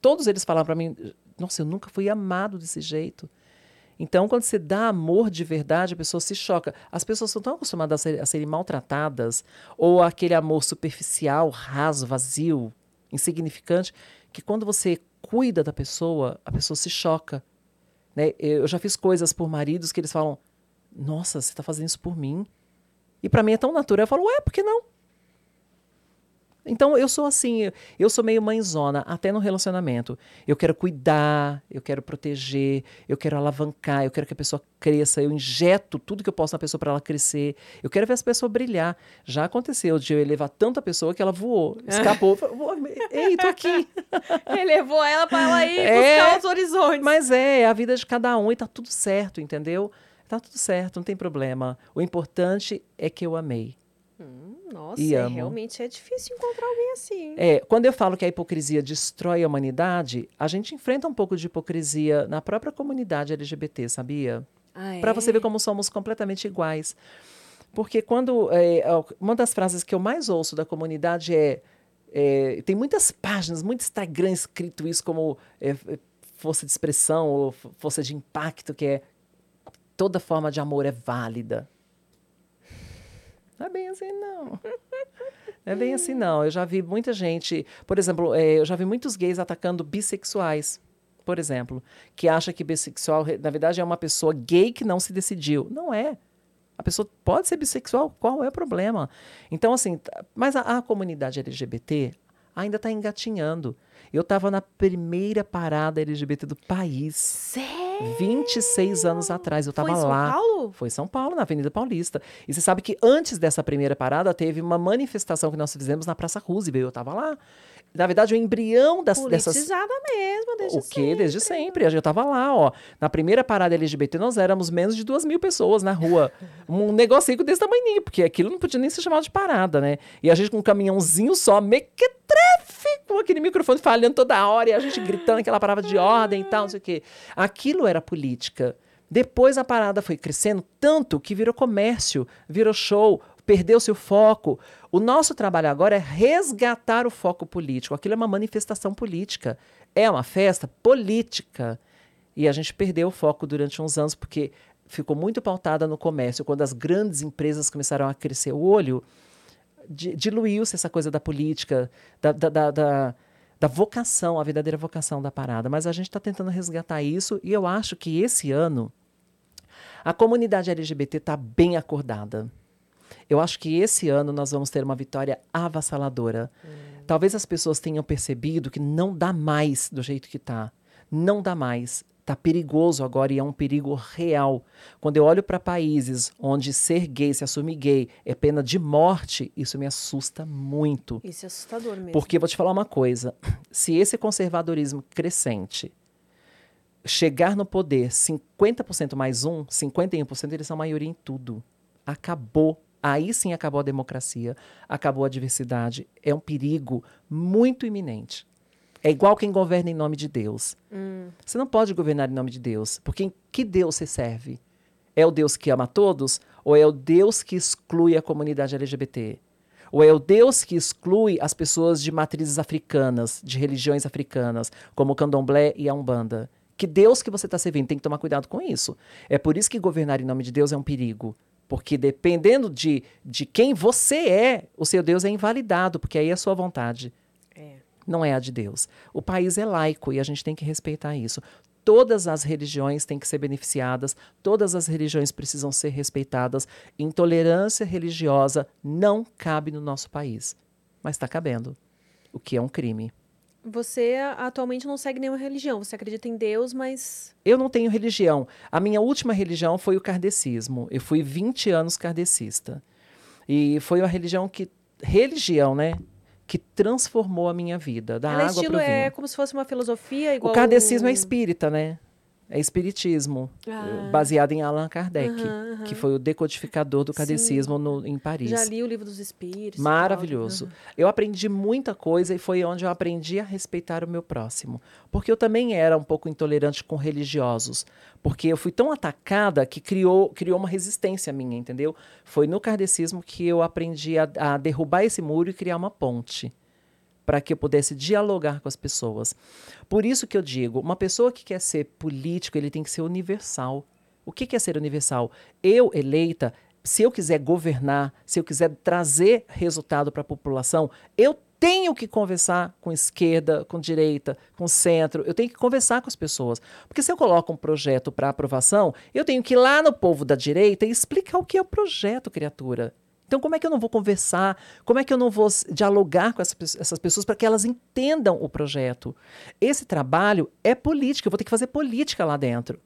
todos eles falaram para mim, nossa, eu nunca fui amado desse jeito. Então, quando você dá amor de verdade, a pessoa se choca. As pessoas são tão acostumadas a, ser, a serem maltratadas, ou aquele amor superficial, raso, vazio, insignificante, que quando você cuida da pessoa, a pessoa se choca. Né? Eu já fiz coisas por maridos que eles falam: Nossa, você está fazendo isso por mim? E para mim é tão natural. Eu falo: Ué, por que não? Então eu sou assim, eu sou meio mãezona, até no relacionamento. Eu quero cuidar, eu quero proteger, eu quero alavancar, eu quero que a pessoa cresça, eu injeto tudo que eu posso na pessoa para ela crescer. Eu quero ver essa pessoa brilhar. Já aconteceu de eu elevar tanto a pessoa que ela voou, (laughs) escapou. Ei, tô aqui. (laughs) Elevou ela para ela ir é, buscar os horizontes. Mas é, é a vida de cada um e tá tudo certo, entendeu? Tá tudo certo, não tem problema. O importante é que eu amei. Nossa, é, realmente é difícil encontrar alguém assim. É, quando eu falo que a hipocrisia destrói a humanidade, a gente enfrenta um pouco de hipocrisia na própria comunidade LGBT, sabia? Ah, é? Para você ver como somos completamente iguais. Porque quando. É, uma das frases que eu mais ouço da comunidade é. é tem muitas páginas, muito Instagram escrito isso como é, é, força de expressão ou força de impacto, que é toda forma de amor é válida. Não é bem assim, não. Não é bem assim, não. Eu já vi muita gente, por exemplo, é, eu já vi muitos gays atacando bissexuais, por exemplo, que acha que bissexual, na verdade, é uma pessoa gay que não se decidiu. Não é. A pessoa pode ser bissexual, qual é o problema? Então, assim, mas a, a comunidade LGBT ainda está engatinhando. Eu estava na primeira parada LGBT do país. Sério? 26 anos atrás. Eu estava lá. Foi São Paulo? Foi São Paulo, na Avenida Paulista. E você sabe que antes dessa primeira parada teve uma manifestação que nós fizemos na Praça Roosevelt. Eu estava lá. Na verdade, o embrião das, dessas. Politizada mesmo, desde o quê? Desde sempre. Eu estava lá, ó. Na primeira parada LGBT, nós éramos menos de duas mil pessoas na rua. (laughs) um negocinho desse tamanho, porque aquilo não podia nem ser chamado de parada, né? E a gente com um caminhãozinho só, mequetrefe, com aquele microfone falhando toda hora, e a gente gritando aquela palavra de ordem e tal, não sei o quê. Aquilo era política. Depois a parada foi crescendo tanto que virou comércio, virou show, perdeu seu foco. O nosso trabalho agora é resgatar o foco político. Aquilo é uma manifestação política. É uma festa política. E a gente perdeu o foco durante uns anos porque ficou muito pautada no comércio. Quando as grandes empresas começaram a crescer o olho, diluiu-se essa coisa da política, da, da, da, da vocação, a verdadeira vocação da parada. Mas a gente está tentando resgatar isso e eu acho que esse ano a comunidade LGBT está bem acordada. Eu acho que esse ano nós vamos ter uma vitória avassaladora. Hum. Talvez as pessoas tenham percebido que não dá mais do jeito que está. Não dá mais. Está perigoso agora e é um perigo real. Quando eu olho para países onde ser gay, se assumir gay, é pena de morte, isso me assusta muito. Isso é assustador mesmo. Porque vou te falar uma coisa: (laughs) se esse conservadorismo crescente chegar no poder 50% mais um, 51%, eles são maioria em tudo. Acabou. Aí sim acabou a democracia, acabou a diversidade. É um perigo muito iminente. É igual quem governa em nome de Deus. Hum. Você não pode governar em nome de Deus, porque em que Deus você serve? É o Deus que ama todos ou é o Deus que exclui a comunidade LGBT? Ou é o Deus que exclui as pessoas de matrizes africanas, de religiões africanas, como o candomblé e a umbanda? Que Deus que você está servindo tem que tomar cuidado com isso. É por isso que governar em nome de Deus é um perigo. Porque dependendo de, de quem você é, o seu Deus é invalidado, porque aí é a sua vontade. Não é a de Deus. O país é laico e a gente tem que respeitar isso. Todas as religiões têm que ser beneficiadas, todas as religiões precisam ser respeitadas. Intolerância religiosa não cabe no nosso país, mas está cabendo, o que é um crime. Você atualmente não segue nenhuma religião. Você acredita em Deus, mas. Eu não tenho religião. A minha última religião foi o kardecismo. Eu fui 20 anos kardecista. E foi uma religião que. Religião, né? Que transformou a minha vida. Da Ela é água estilo, pro vinho. é como se fosse uma filosofia igual. O kardecismo é espírita, né? É espiritismo, Ah. baseado em Allan Kardec, que foi o decodificador do catecismo no- em Paris. Já li o livro dos espíritos. Maravilhoso. Eu aprendi muita coisa e foi onde eu aprendi a respeitar o meu próximo. Porque eu também era um pouco intolerante com religiosos. Porque eu fui tão atacada que criou, criou uma resistência minha, entendeu? Foi no kardecismo que eu aprendi a, a derrubar esse muro e criar uma ponte para que eu pudesse dialogar com as pessoas. Por isso que eu digo, uma pessoa que quer ser político, ele tem que ser universal. O que é ser universal? Eu, eleita, se eu quiser governar, se eu quiser trazer resultado para a população, eu tenho que conversar com esquerda, com direita, com centro, eu tenho que conversar com as pessoas. Porque se eu coloco um projeto para aprovação, eu tenho que ir lá no povo da direita e explicar o que é o projeto, criatura. Então, como é que eu não vou conversar? Como é que eu não vou dialogar com essa essas pessoas para que elas entendam o projeto? Esse trabalho é política, eu vou ter que fazer política lá dentro.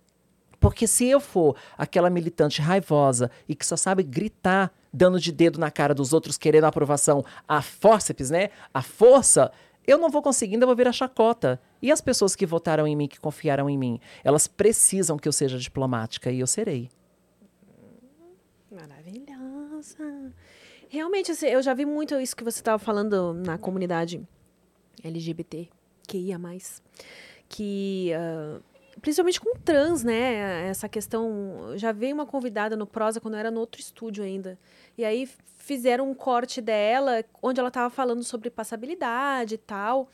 Porque se eu for aquela militante raivosa e que só sabe gritar, dando de dedo na cara dos outros, querendo a aprovação, a fórceps, né? A força, eu não vou conseguir, ainda vou virar chacota. E as pessoas que votaram em mim, que confiaram em mim, elas precisam que eu seja diplomática e eu serei. Maravilhosa. Realmente, assim, eu já vi muito isso que você estava falando na comunidade LGBT, que ia mais. Que. ah, principalmente com trans, né? Essa questão. Já veio uma convidada no Prosa quando eu era no outro estúdio ainda. E aí fizeram um corte dela, onde ela estava falando sobre passabilidade e tal.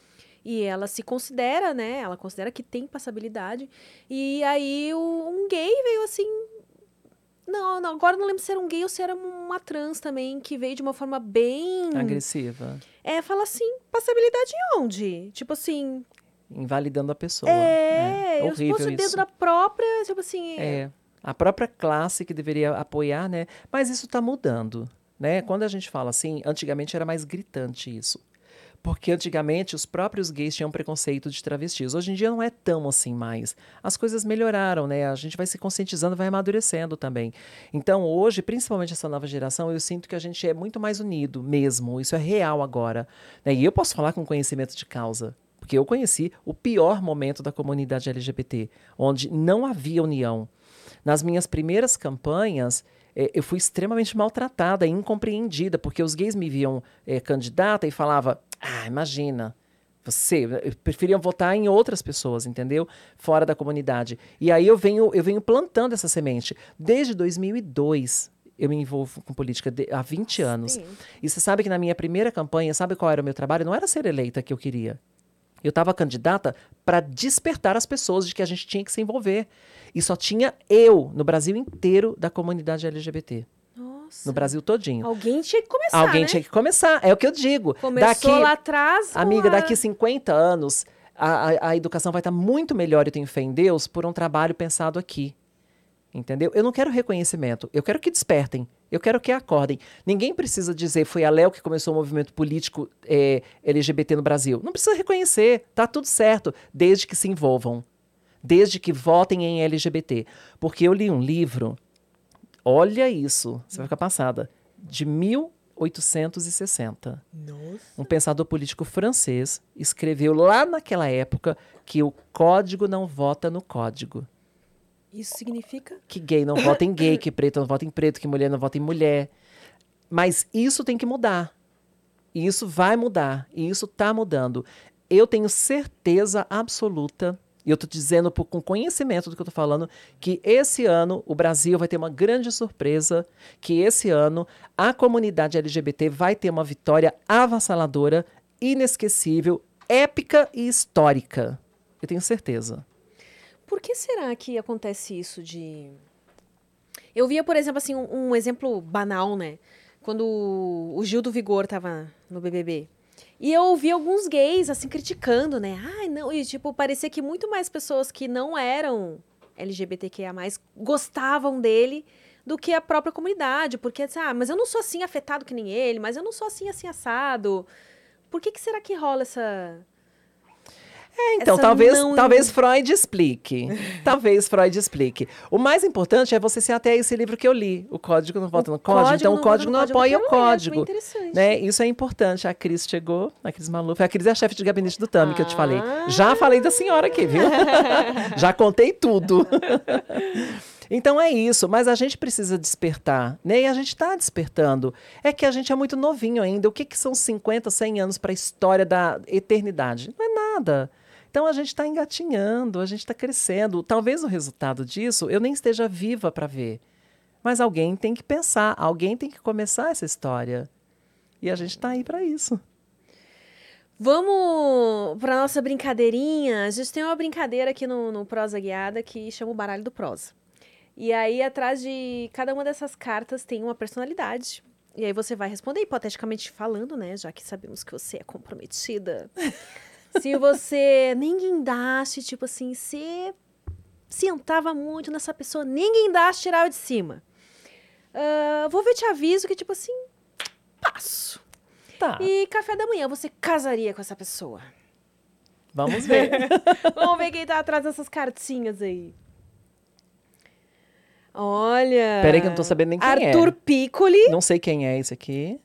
E ela se considera, né? Ela considera que tem passabilidade. E aí o- um gay veio assim. Não, não, agora não lembro se era um gay ou se era uma trans também, que veio de uma forma bem. Agressiva. É, fala assim, passabilidade onde? Tipo assim, Invalidando a pessoa. é, eu horrível fosse isso. dentro da própria, tipo assim. É, a própria classe que deveria apoiar, né? Mas isso está mudando, né? Quando a gente fala assim, antigamente era mais gritante isso. Porque antigamente os próprios gays tinham preconceito de travestis. Hoje em dia não é tão assim mais. As coisas melhoraram, né? A gente vai se conscientizando, vai amadurecendo também. Então hoje, principalmente essa nova geração, eu sinto que a gente é muito mais unido mesmo. Isso é real agora. né? E eu posso falar com conhecimento de causa. Porque eu conheci o pior momento da comunidade LGBT, onde não havia união. Nas minhas primeiras campanhas, eh, eu fui extremamente maltratada e incompreendida, porque os gays me viam eh, candidata e falava: Ah, imagina, você, preferiam votar em outras pessoas, entendeu? Fora da comunidade. E aí eu venho, eu venho plantando essa semente. Desde 2002, eu me envolvo com política de- há 20 anos. Sim. E você sabe que na minha primeira campanha, sabe qual era o meu trabalho? Não era ser eleita que eu queria. Eu estava candidata para despertar as pessoas de que a gente tinha que se envolver. E só tinha eu, no Brasil inteiro, da comunidade LGBT. Nossa. No Brasil todinho. Alguém tinha que começar. Alguém né? tinha que começar. É o que eu digo. Começou daqui, lá atrás. amiga, lá- daqui 50 anos, a, a, a educação vai estar muito melhor, eu tenho fé em Deus, por um trabalho pensado aqui. Entendeu? Eu não quero reconhecimento. Eu quero que despertem. Eu quero que acordem. Ninguém precisa dizer foi a Léo que começou o movimento político eh, LGBT no Brasil. Não precisa reconhecer. Tá tudo certo, desde que se envolvam. Desde que votem em LGBT. Porque eu li um livro, olha isso, você vai ficar passada, de 1860 Nossa. um pensador político francês escreveu lá naquela época que o código não vota no código. Isso significa? Que gay não vota em gay, que (coughs) preto não vota em preto, que mulher não vota em mulher. Mas isso tem que mudar. E isso vai mudar. E isso está mudando. Eu tenho certeza absoluta, e eu estou dizendo por- com conhecimento do que eu estou falando, que esse ano o Brasil vai ter uma grande surpresa, que esse ano a comunidade LGBT vai ter uma vitória avassaladora, inesquecível, épica e histórica. Eu tenho certeza. Por que será que acontece isso de. Eu via, por exemplo, assim, um, um exemplo banal, né? Quando o Gil do Vigor tava no BBB. E eu ouvi alguns gays, assim, criticando, né? Ai, não. E, tipo, parecia que muito mais pessoas que não eram LGBTQIA, gostavam dele do que a própria comunidade. Porque, assim, ah, mas eu não sou assim afetado que nem ele, mas eu não sou assim, assim, assado. Por que, que será que rola essa. Então, Essa talvez, não- talvez Freud explique. (laughs) talvez Freud explique. O mais importante é você se ater a esse livro que eu li, O Código Não Volta no Código. Então, o código não Código, apoia o ler, código. Né? Isso é importante. A Cris chegou, a Cris Maluf. A Cris é a chefe de gabinete do Tami, que eu te falei. Ah. Já falei da senhora aqui, viu? (laughs) Já contei tudo. (laughs) Então é isso, mas a gente precisa despertar, né? E a gente está despertando. É que a gente é muito novinho ainda. O que, que são 50, 100 anos para a história da eternidade? Não é nada. Então a gente está engatinhando, a gente está crescendo. Talvez o resultado disso eu nem esteja viva para ver. Mas alguém tem que pensar, alguém tem que começar essa história. E a gente está aí para isso. Vamos para nossa brincadeirinha. A gente tem uma brincadeira aqui no, no Prosa Guiada que chama o baralho do prosa. E aí, atrás de cada uma dessas cartas tem uma personalidade. E aí você vai responder, hipoteticamente falando, né? Já que sabemos que você é comprometida. (laughs) Se você nem guindaste, tipo assim, se sentava muito nessa pessoa, nem guindaste, tirava de cima. Ah, vou ver te aviso que, tipo assim, passo. Tá, E café da manhã, você casaria com essa pessoa? vamos ver. (laughs) Vamos ver quem tá atrás dessas cartinhas aí. Olha. Peraí que eu não tô sabendo nem quem é. Arthur Piccoli. Não sei quem é esse aqui.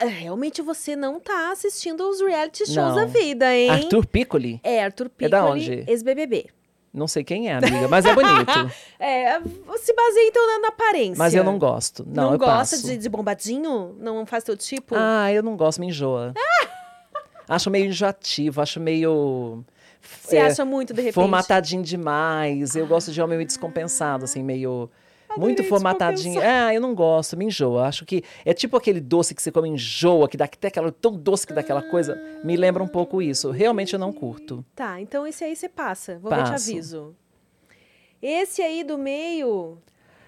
Realmente você não tá assistindo os reality shows Não. da vida, hein? Arthur Piccoli? É, Arthur Piccoli, É da onde? ex-BBB. Não sei quem é, amiga, mas é bonito. (laughs) É, se baseia então na, na aparência. mas eu não gosto. Não, Não eu gosta passo. de, de bombadinho? Não faz teu tipo? Ah, eu não gosto, me enjoa. (laughs) acho meio enjoativo, acho meio... Você é, acha muito, de repente? Formatadinho demais. Eu gosto de homem meio descompensado, assim, meio... Muito Adorei formatadinho. Ah, eu não gosto, me enjoa. Acho que é tipo aquele doce que você come enjoa, que dá até aquela tão doce que dá aquela coisa. Me lembra um pouco isso. Realmente eu não curto. Tá, então esse aí você passa. Vou ver te Passo. aviso. Esse aí do meio,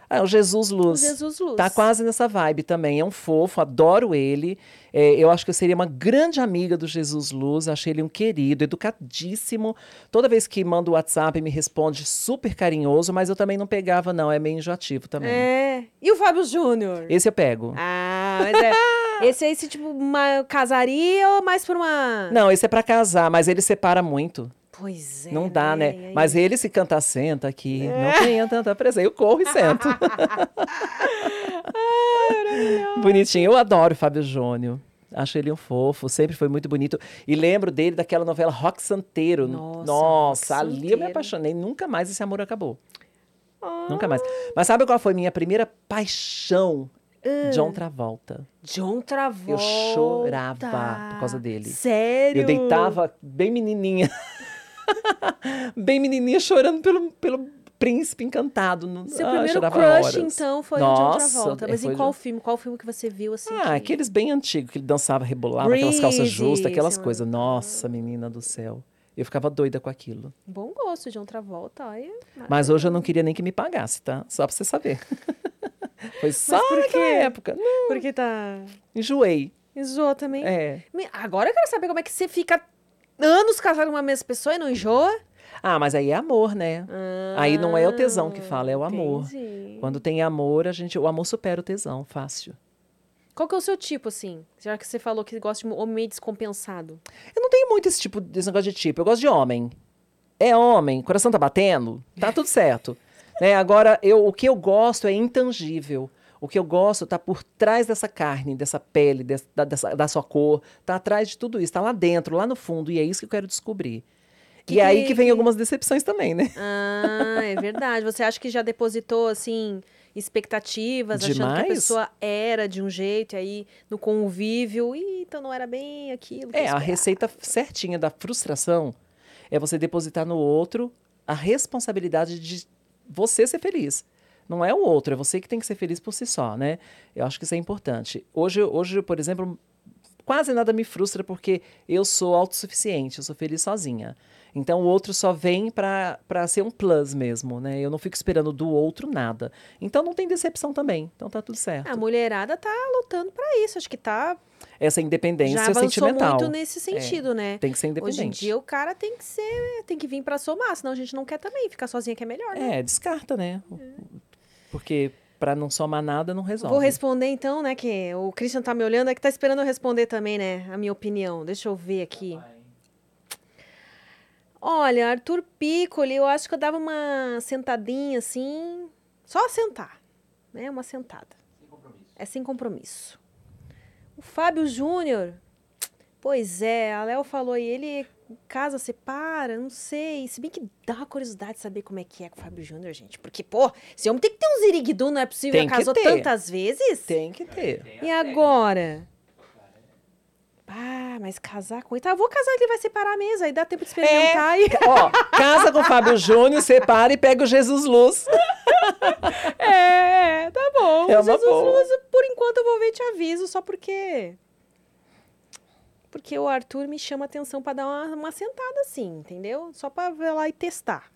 Ah, o Jesus o Luz. Jesus Luz. Tá quase nessa vibe também. É um fofo, adoro ele. É, eu acho que eu seria uma grande amiga do Jesus Luz. Achei ele um querido, educadíssimo. Toda vez que manda o WhatsApp, me responde super carinhoso, mas eu também não pegava, não. É meio enjoativo também. É. E o Fábio Júnior? Esse eu pego. Ah, mas é. (laughs) esse aí, se tipo, uma casaria ou mais por uma. Não, esse é pra casar, mas ele separa muito. Pois é. não dá, né? Aí? Mas ele se canta, senta aqui. É. Não tenha tanta pressa. Eu corro e sento. (laughs) Bonitinho. Eu adoro o Fábio Júnior. Acho ele um fofo, sempre foi muito bonito. E lembro dele daquela novela Rock Santeiro. Nossa, Nossa ali eu me Santeiro. apaixonei. Nunca mais esse amor acabou. Ah. Nunca mais. Mas sabe qual foi minha primeira paixão? John Travolta. John Travolta. Eu chorava por causa dele. Sério? Eu deitava bem menininha. (laughs) (laughs) bem menininha chorando pelo, pelo príncipe encantado. No, Seu ah, primeiro crush, horas. então, foi Nossa, John Travolta. é, Mas em qual John- filme? Qual filme que você viu, assim? Ah, que- aqueles bem antigos, que ele dançava, rebolava, aquelas calças Breezy, justas, aquelas lá. coisas. Nossa, menina do céu. Eu ficava doida com aquilo. Bom gosto, John Travolta. Olha. Mas hoje eu não queria nem que me pagasse, tá? Só pra você saber. (laughs) Foi só por naquela época. Não, Porque tá. enjoei. Enjoa também. É. Agora eu quero saber como é que você fica anos casado com uma mesma pessoa e não enjoa. Ah, mas aí é amor, né? Aí não é o tesão que fala, é o amor. Ah, Entendi. Quando tem amor, a gente, o amor supera o tesão, fácil. Qual que é o seu tipo, assim? Já que você falou que gosta de homem meio descompensado. Eu não tenho muito esse tipo negócio de tipo. Eu gosto de homem. É homem, coração tá batendo, tá tudo certo. (laughs) né? Agora, eu, o que eu gosto é intangível. O que eu gosto tá por trás dessa carne, dessa pele, dessa- da sua cor, tá atrás de tudo isso, tá lá dentro, lá no fundo, e é isso que eu quero descobrir. Que e aí que- vem algumas decepções também, né? Ah, é verdade. Você acha que já depositou, assim, expectativas, achando que a Demais. pessoa era de um jeito, e aí no convívio, "Ih, então não era bem aquilo. É, a esperava." receita certinha da frustração é você depositar no outro a responsabilidade de você ser feliz. Não é o outro, é você que tem que ser feliz por si só, né? Eu acho que isso é importante. Hoje, hoje por exemplo, quase nada me frustra porque eu sou autossuficiente, eu sou feliz sozinha. Então o outro só vem para ser um plus mesmo, né? Eu não fico esperando do outro nada. Então não tem decepção também. Então tá tudo certo. A mulherada tá lutando pra isso. Acho que tá. Essa independência já avançou sentimental. muito nesse sentido, né? Tem que ser independente. Hoje em dia o cara tem que ser, tem que vir pra somar, senão a gente não quer também. Ficar sozinha que é melhor, né? É, descarta, né? Porque para não somar nada não resolve. Vou responder então, né? Que o Christian tá me olhando, é que tá esperando eu responder também, né? A minha opinião. Deixa eu ver aqui. Olha, Arthur Piccoli, eu acho que eu dava uma sentadinha assim, só sentar, né? Uma sentada. Sem compromisso. É sem compromisso. O Fábio Júnior, pois é, a Léo falou aí, ele casa separa, não sei. Se bem que dá uma curiosidade de saber como é que é com o Fábio Júnior, gente. Porque, pô, esse homem tem que ter um ziriguidum, não é possível, Tem que casou ter. tantas vezes. Tem que ter. E agora? Ah, mas casar com ele. Tá, eu vou casar, ele vai separar a mesa, aí dá tempo de experimentar e... Ó, casa com o Fábio Júnior, separa e pega o Jesus Luz. (laughs) É, tá bom. É uma Jesus boa. Luz, por enquanto eu vou ver e te aviso, só porque. Porque o Arthur me chama atenção pra dar uma, uma sentada assim, entendeu? Só pra ver lá e testar.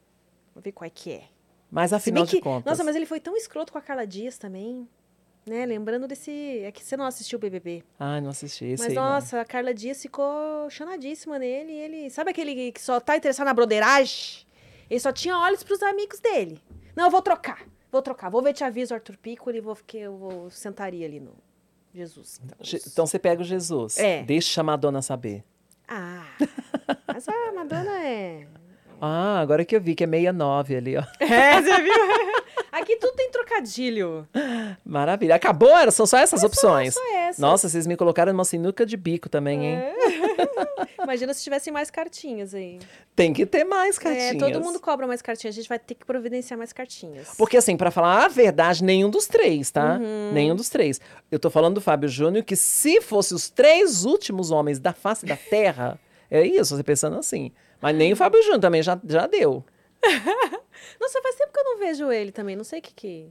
Vou ver qual é que é. Mas afinal que. de contas. Nossa, mas ele foi tão escroto com a Carla Dias também. Né? Lembrando desse. É que você não assistiu o BBB. Ai, não assisti esse Mas aí, não. nossa, a Carla Dias ficou chanadíssima nele. E ele. Sabe aquele que só tá interessado na broderagem? Ele só tinha olhos pros amigos dele. Não, eu vou trocar. Vou trocar. Vou ver, te aviso, Arthur Piccoli. Vou, porque eu vou sentaria ali no Jesus. Então, Então você pega o Jesus. É. Deixa a Madonna saber. Ah, (laughs) mas a Madonna é... Ah, agora que eu vi que é 69 ali, ó. (laughs) É, você viu? (laughs) Aqui tudo tem trocadilho. Maravilha. Acabou? Era, são só essas opções. Só essa. Nossa, vocês me colocaram numa sinuca de bico também, hein? (laughs) Imagina se tivessem mais cartinhas aí. Tem que ter mais cartinhas. É, todo mundo cobra mais cartinhas. A gente vai ter que providenciar mais cartinhas. Porque, assim, pra falar a verdade, nenhum dos três, tá? Uhum. Nenhum dos três. Eu tô falando do Fábio Júnior, que se fosse os três últimos homens da face da Terra, é isso, você pensando assim. Mas nem o Fábio Júnior também já, já deu. (laughs) Nossa, faz tempo que eu não vejo ele também. Não sei o que que...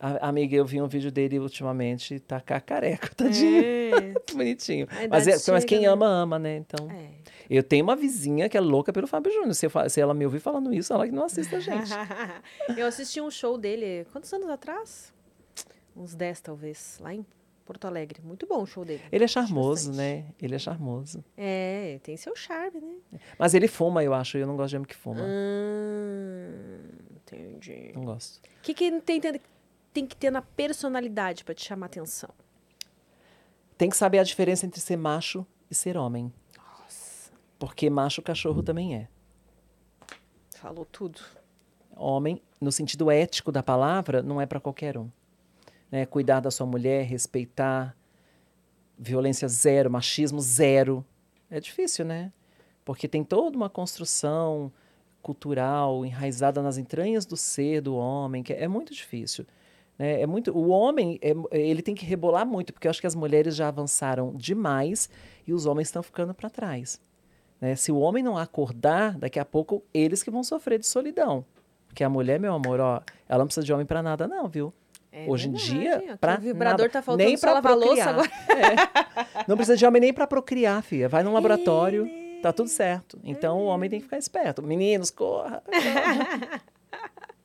A- amiga, eu vi um vídeo dele ultimamente, tá cacareca, (laughs) tadinho. É. (laughs) Bonitinho. Mas, é- mas quem né? ama, ama, né? Então. É. Eu tenho uma vizinha que é louca pelo Fábio Júnior. Se, se ela me ouvir falando isso, ela que não assiste a gente. eu assisti um show dele, quantos anos atrás? Uns 10, talvez, lá em Porto Alegre. Muito bom o show dele. Ele é charmoso, né? Ele é charmoso. É, tem seu charme, né? Mas ele fuma, eu acho. Eu não gosto de homem que fuma. Hum, entendi. Não gosto. O que, que tem, tem, tem que ter na personalidade pra te chamar atenção? Tem que saber a diferença entre ser macho e ser homem. Nossa, Porque macho cachorro também é. falou tudo. Homem, no sentido ético da palavra, não é para qualquer um. Né? Cuidar da sua mulher, respeitar, violência zero, machismo zero. É difícil, né? Porque tem toda uma construção cultural enraizada nas entranhas do ser do homem, que é muito difícil. né? É muito, o homem, é- ele tem que rebolar muito, porque eu acho que as mulheres já avançaram demais e os homens estão ficando para trás. né? Se o homem não acordar, daqui a pouco eles que vão sofrer de solidão. Porque a mulher, meu amor, ó, ela não precisa de homem para nada não, viu? É Hoje em verdade, dia, que pra o vibrador nada. tá faltando nem para lavar louça procriar. agora. (laughs) É. Não precisa de homem nem para procriar, filha. Vai num laboratório, né? tá tudo certo. Então o homem tem que ficar esperto. Meninos, corra. corra.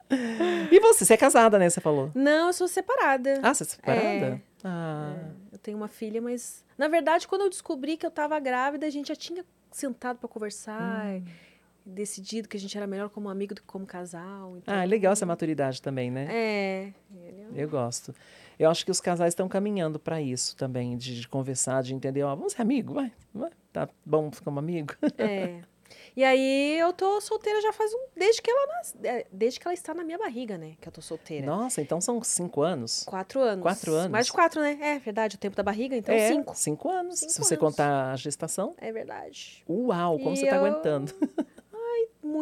(laughs) e você, você é casada, né? Você falou. Não, eu sou separada. Ah, você é separada? É. Ah. Eu tenho uma filha, mas. Na verdade, quando eu descobri que eu tava grávida, a gente já tinha sentado pra conversar. Hum. e Decidido que a gente era melhor como amigo do que como casal. Então... Ah, é legal essa maturidade também, né? É. ele- Eu gosto. Eu acho que os casais estão caminhando para isso também, de, de conversar, de entender, ó, vamos ser amigo, vai, vai, tá bom ficar um amigo. É. E aí eu tô solteira já faz um. Desde que ela nas... é, Desde que ela está na minha barriga, né? Que eu tô solteira. Nossa, então são cinco anos? Quatro anos. Quatro anos? Mais de quatro, né? É verdade, o tempo da barriga, então é, cinco. Cinco anos, Cinco se você anos. contar a gestação. É verdade. Uau, como E você tá eu- aguentando.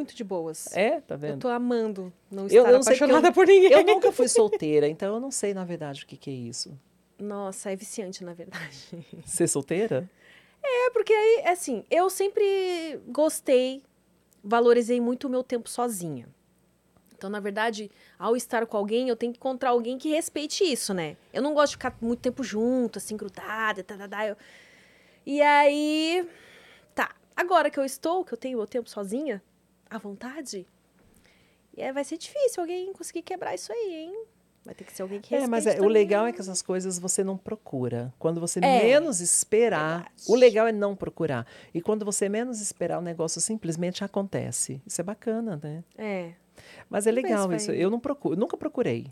Muito de boas. É, tá Eu vendo? tô amando não Eu estar não sei porque apaixonada eu- por ninguém. Eu nunca fui solteira, então eu não sei, na verdade, o que, que é isso. Nossa, é viciante, na verdade. (laughs) Ser solteira? É, porque aí, assim, eu sempre gostei, valorizei muito o meu tempo sozinha. Então, na verdade, ao estar com alguém, eu tenho que encontrar alguém que respeite isso, né? Eu não gosto de ficar muito tempo junto, assim, grudada, tá, tá, tá. Eu... E aí, tá. Agora que eu estou, que eu tenho meu tempo sozinha, à vontade, e aí vai ser difícil alguém conseguir quebrar isso aí, hein? Vai ter que ser alguém que É, respeite mas é- o legal é que essas coisas você não procura. Quando você É, menos esperar, verdade. o legal é não procurar. E quando você menos esperar, o negócio simplesmente acontece. Isso é bacana, né? É. Mas é legal isso. Eu não procuro, nunca procurei.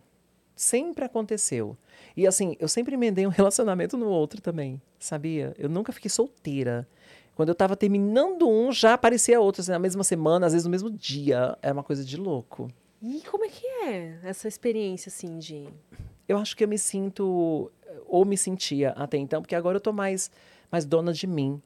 Sempre aconteceu. E assim, eu sempre emendei um (laughs) relacionamento no outro também, sabia? Eu nunca fiquei solteira. Quando eu tava terminando um, já aparecia outro, assim, na mesma semana, às vezes no mesmo dia. Era uma coisa de louco. E como é que é essa experiência, assim, de... Eu acho que eu me sinto, ou me sentia até então, porque agora eu tô mais, mais dona de mim.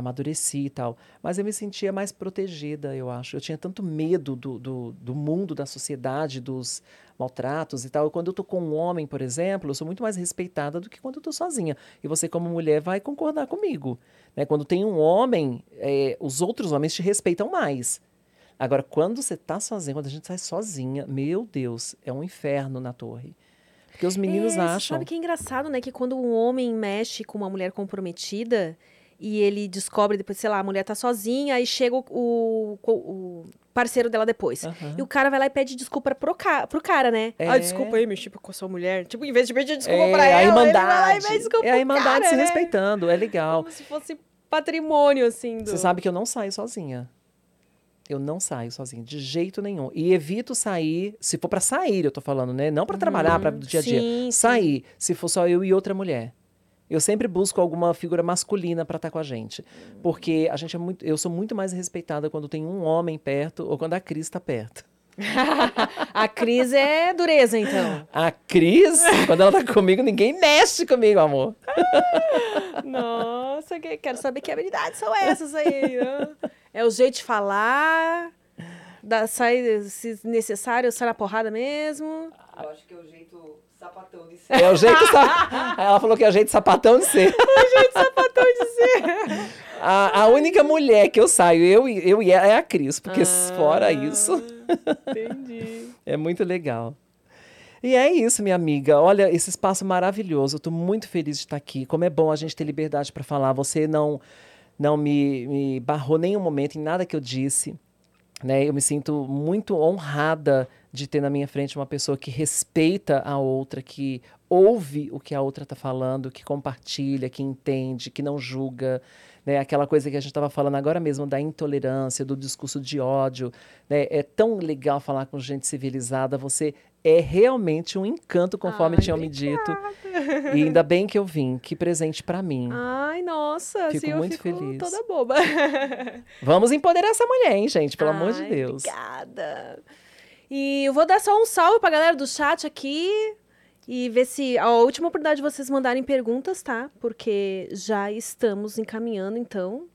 Amadureci e tal. Mas eu me sentia mais protegida, eu acho. Eu tinha tanto medo do, do, do mundo, da sociedade, dos maltratos e tal. Quando eu tô com um homem, por exemplo, eu sou muito mais respeitada do que quando eu tô sozinha. E você, como mulher, vai concordar comigo. Né? Quando tem um homem, é, os outros homens te respeitam mais. Agora, quando você tá sozinha, quando a gente sai sozinha, meu Deus, é um inferno na torre. Porque os meninos é, você acham. Sabe que é engraçado, né? Que quando um homem mexe com uma mulher comprometida e ele descobre depois, sei lá, a mulher tá sozinha, aí chega o, o, o parceiro dela depois. Aham. E o cara vai lá e pede desculpa pro, ca pro cara, né? É. Ah, desculpa aí, mexi com a sua mulher. Tipo, em vez de pedir desculpa É, pra a ela, ele vai lá e irmandade. pede desculpa É a irmandade cara, se né? respeitando, é legal. Como se fosse patrimônio, assim, do... Você sabe que eu não saio sozinha. Eu não saio sozinha, de jeito nenhum. E evito sair, se for pra sair, eu tô falando, né? Não pra trabalhar, para do dia a dia. Sim, sim. Sair, se for só eu e outra mulher. Eu sempre busco alguma figura masculina pra estar com a gente. Porque a gente é muito, eu sou muito mais respeitada quando tem um homem perto ou quando a Cris tá perto. (laughs) a Cris é dureza, então. A Cris, quando ela tá comigo, ninguém mexe comigo, amor. (laughs) Nossa, que- quero saber que habilidades são essas aí. né? É o jeito de falar, da, sai, se necessário, sai na porrada mesmo. Eu acho que é o jeito sapatão de ser. É o jeito. sa- (laughs) Ela falou que é o jeito sapatão de ser. Sapatão de ser. A, a única mulher que eu saio, eu, eu e ela, é a Cris, porque fora isso, Entendi. (laughs) é muito legal. E é isso, minha amiga. Olha, esse espaço maravilhoso. Eu tô muito feliz de estar aqui. Como é bom a gente ter liberdade para falar. Você não não me, me barrou nenhum momento em nada que eu disse. Né? Eu me sinto muito honrada de ter na minha frente uma pessoa que respeita a outra, que ouve o que a outra está falando, que compartilha, que entende, que não julga. Né? Aquela coisa que a gente estava falando agora mesmo da intolerância, do discurso de ódio. Né? É tão legal falar com gente civilizada. Você é realmente um encanto, conforme Ai, tinham me dito. E ainda bem que eu vim. Que presente para mim. Ai, nossa, Fico assim eu muito fico feliz. toda boba. (laughs) Vamos empoderar essa mulher, hein, gente? Pelo amor de Ai, Deus. Obrigada. E eu vou dar só um salve pra galera do chat aqui e ver se a última oportunidade de vocês mandarem perguntas, tá? Porque já estamos encaminhando então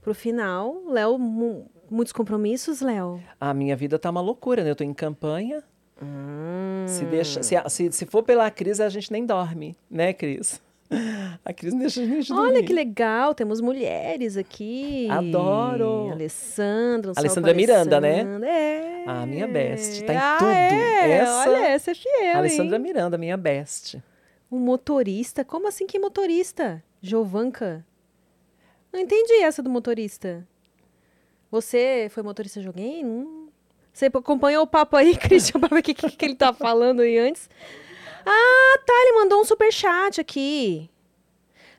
pro final. Léo, mu- muitos compromissos, Léo? A minha vida tá uma loucura, né? Eu tô em campanha. Hum. Se, deixa, se, se, se for pela crise, a gente nem dorme, né, Cris? (laughs) A Cris não deixa a gente dormir. Olha que legal, temos mulheres aqui. Adoro. Alessandra, Alessandra Miranda, né? Alessandra. É. A minha best, tá em Ah, tudo. É. Essa- Olha, essa é fiel, Alessandra hein? Miranda, minha best. Um motorista? Como assim que motorista? Jovanca? Não entendi essa do motorista. Você foi motorista de alguém? Hum. Você acompanhou o papo aí, (laughs) Christian, pra ver o que, que, que ele tá falando aí antes? Ah, tá, ele mandou um superchat aqui.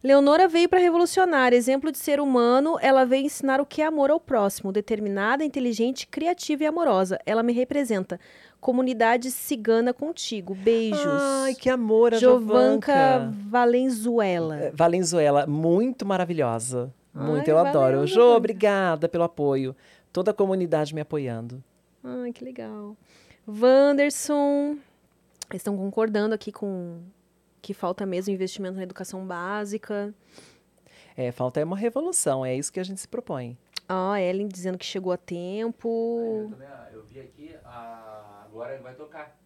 Leonora veio para revolucionar. Exemplo de ser humano, ela veio ensinar o que é amor ao próximo. Determinada, inteligente, criativa e amorosa. Ela me representa. Comunidade cigana contigo. Beijos. Ai, que amor, a Jovanca Jovanca. Valenzuela. É, Valenzuela, muito maravilhosa. Muito, Ai, eu adoro. valeu, Jo, Jovanca. obrigada pelo apoio. Toda a comunidade me apoiando. Ai, que legal. Wanderson. Eles estão concordando aqui com que falta mesmo investimento na educação básica. É, falta é uma revolução, é isso que a gente se propõe. Ó, Ellen dizendo que chegou a Eu, tempo. também, ah, eu vi aqui, ah, agora vai tocar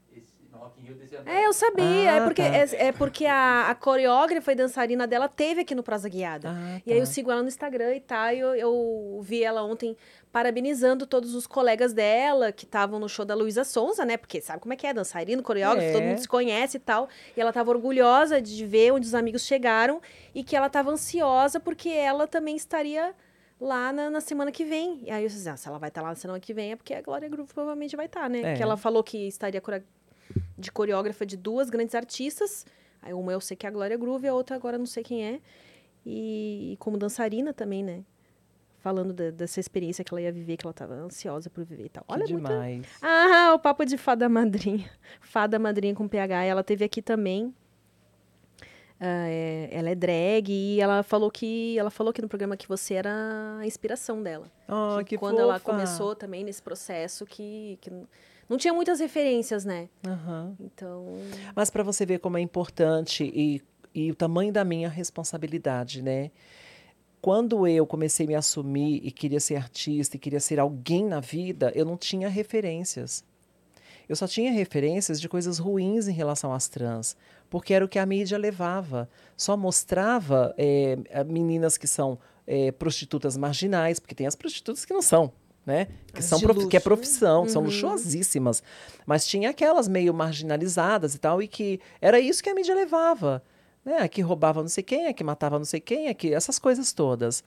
É, eu sabia. Ah, é porque, tá. é, é porque a, a coreógrafa e dançarina dela teve aqui no Prosa Guiada. Ah, E aí eu tá. sigo ela no Instagram e tal. E eu, eu vi ela ontem parabenizando todos os colegas dela que estavam no show da Luísa Sonza, né? Porque sabe como é que é, dançarino, coreógrafo, É. todo mundo se conhece e tal. E ela tava orgulhosa de ver onde os amigos chegaram e que ela tava ansiosa porque ela também estaria lá na, na semana que vem. E aí eu disse, ah, se ela vai estar lá na semana que vem é porque a Glória Groove provavelmente vai estar, né? É. Que ela falou que estaria de coreógrafa de duas grandes artistas. Aí uma eu sei que é a Glória Groove, a outra agora não sei quem é. E, e como dançarina também, né? Falando da- dessa experiência que ela ia viver, que ela estava ansiosa por viver e tal. Que Olha, muita... demais. Ah, o papo de fada madrinha. (laughs) Fada madrinha com PH. Ela teve aqui também. ah, é- ela é drag e ela falou que ela falou aqui no programa que você era a inspiração dela. Oh, que quando ela fofa. começou também nesse processo que, que não tinha muitas referências, né? Aham. Então, Mas para você ver como é importante e, e o tamanho da minha responsabilidade, né? Quando eu comecei a me assumir e queria ser artista e queria ser alguém na vida, eu não tinha referências. Eu só tinha referências de coisas ruins em relação às trans, porque era o que a mídia levava. Só mostrava a meninas que são eh, prostitutas marginais, porque tem as prostitutas que não são, né? Que, As são de profi- que é né? profissão, são Uhum. luxuosíssimas. Mas tinha aquelas meio marginalizadas e tal, e que era isso que a mídia levava. Né? A que roubava não sei quem, a que matava não sei quem, a que, essas coisas todas.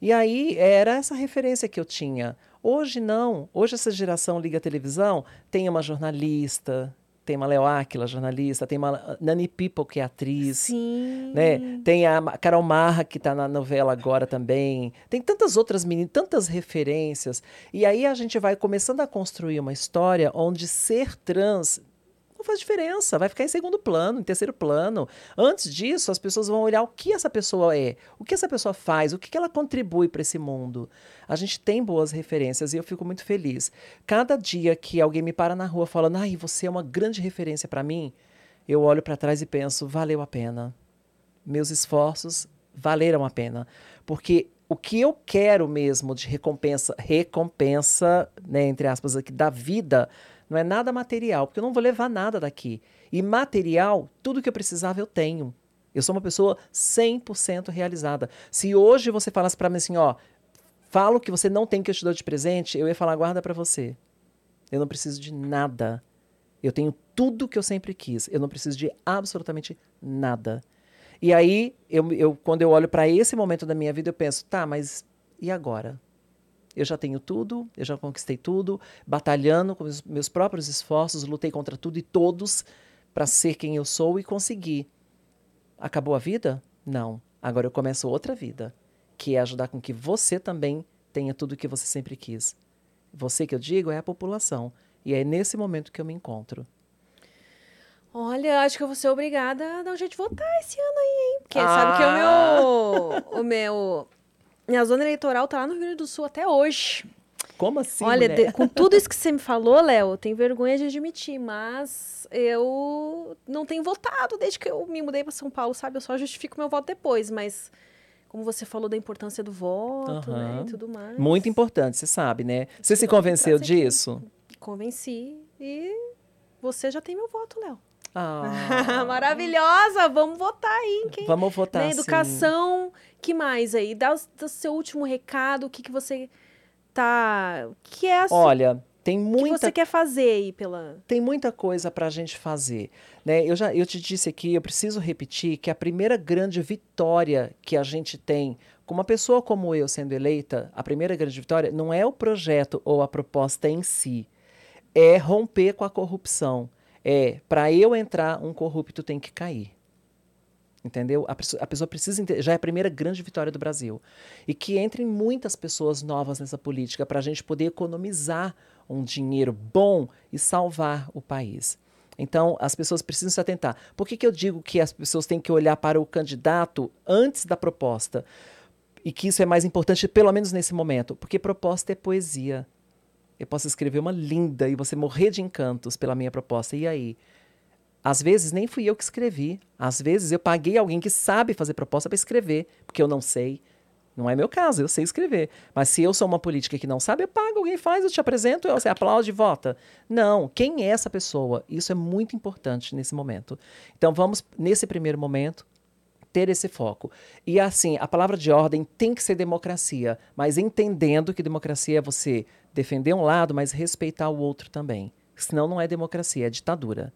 E aí era essa referência que eu tinha. Hoje não. Hoje essa geração liga a televisão, tem uma jornalista, tem uma Leo Aquila, jornalista, tem uma Nani People, que é atriz. sim. Né? Tem a Carol Marra, que está na novela agora também. Tem tantas outras meninas, tantas referências. E aí a gente vai começando a construir uma história onde ser trans não faz diferença, vai ficar em segundo plano, em terceiro plano. Antes disso, as pessoas vão olhar o que essa pessoa é, o que essa pessoa faz, o que ela contribui para esse mundo. A gente tem boas referências e eu fico muito feliz. Cada dia que alguém me para na rua falando, ai, você é uma grande referência para mim, eu olho para trás e penso, valeu a pena. Meus esforços valeram a pena. Porque o que eu quero mesmo de recompensa, recompensa, né, entre aspas, aqui, da vida, não é nada material, porque eu não vou levar nada daqui. E material, tudo que eu precisava eu tenho. Eu sou uma pessoa 100% realizada. Se hoje você falasse para mim assim, ó, fala o que você não tem que eu te dou de presente, eu ia falar, guarda para você. Eu não preciso de nada. Eu tenho tudo que eu sempre quis. Eu não preciso de absolutamente nada. E aí, eu, eu, quando eu olho para esse momento da minha vida, eu penso, tá, mas e agora? Eu já tenho tudo, eu já conquistei tudo, batalhando com os meus próprios esforços, lutei contra tudo e todos para ser quem eu sou e consegui. Acabou a vida? Não. Agora eu começo outra vida, que é ajudar com que você também tenha tudo o que você sempre quis. Você que eu digo é a população. E é nesse momento que eu me encontro. Olha, acho que eu vou ser obrigada a dar um jeito de votar esse ano aí, hein? Porque Ah. sabe que o meu. O meu. Minha zona eleitoral tá lá no Rio Grande do Sul até hoje. Como assim? Olha, de- com tudo isso que você me falou, Léo, eu tenho vergonha de admitir, mas eu não tenho votado desde que eu me mudei para São Paulo, sabe? Eu só justifico meu voto depois, mas como você falou da importância do voto, né, Aham. e tudo mais. Muito importante, você sabe, né? Você se convenceu aqui. disso? Convenci e você já tem meu voto, Léo. Ah, (laughs) Maravilhosa! Vamos votar aí? Quem... Vamos votar né, sim. Educação, que mais aí? Dá o, seu último recado, o que, que você tá... Que é a Olha, tem o que muita você quer fazer aí pela... tem muita coisa para a gente fazer. Né? Eu, já, eu te disse aqui, eu preciso repetir que a primeira grande vitória que a gente tem com uma pessoa como eu sendo eleita, a primeira grande vitória não é o projeto ou a proposta em si, é romper com a corrupção. É, para eu entrar, um corrupto tem que cair. Entendeu? A pessoa, a pessoa precisa entender, já é a primeira grande vitória do Brasil. E que entrem muitas pessoas novas nessa política para a gente poder economizar um dinheiro bom e salvar o país. Então, as pessoas precisam se atentar. Por que, que eu digo que as pessoas têm que olhar para o candidato antes da proposta? E que isso é mais importante, pelo menos nesse momento? Porque proposta é poesia. Eu posso escrever uma linda e você morrer de encantos pela minha proposta. E aí? Às vezes nem fui eu que escrevi. Às vezes eu paguei alguém que sabe fazer proposta para escrever, porque eu não sei. Não é meu caso, eu sei escrever. Mas se eu sou uma política que não sabe, eu pago, alguém faz, eu te apresento, você aplaude e vota. Não, quem é essa pessoa? Isso é muito importante nesse momento. Então vamos, nesse primeiro momento, ter esse foco. E assim, a palavra de ordem tem que ser democracia, mas entendendo que democracia é você defender um lado, mas respeitar o outro também. Senão não é democracia, é ditadura.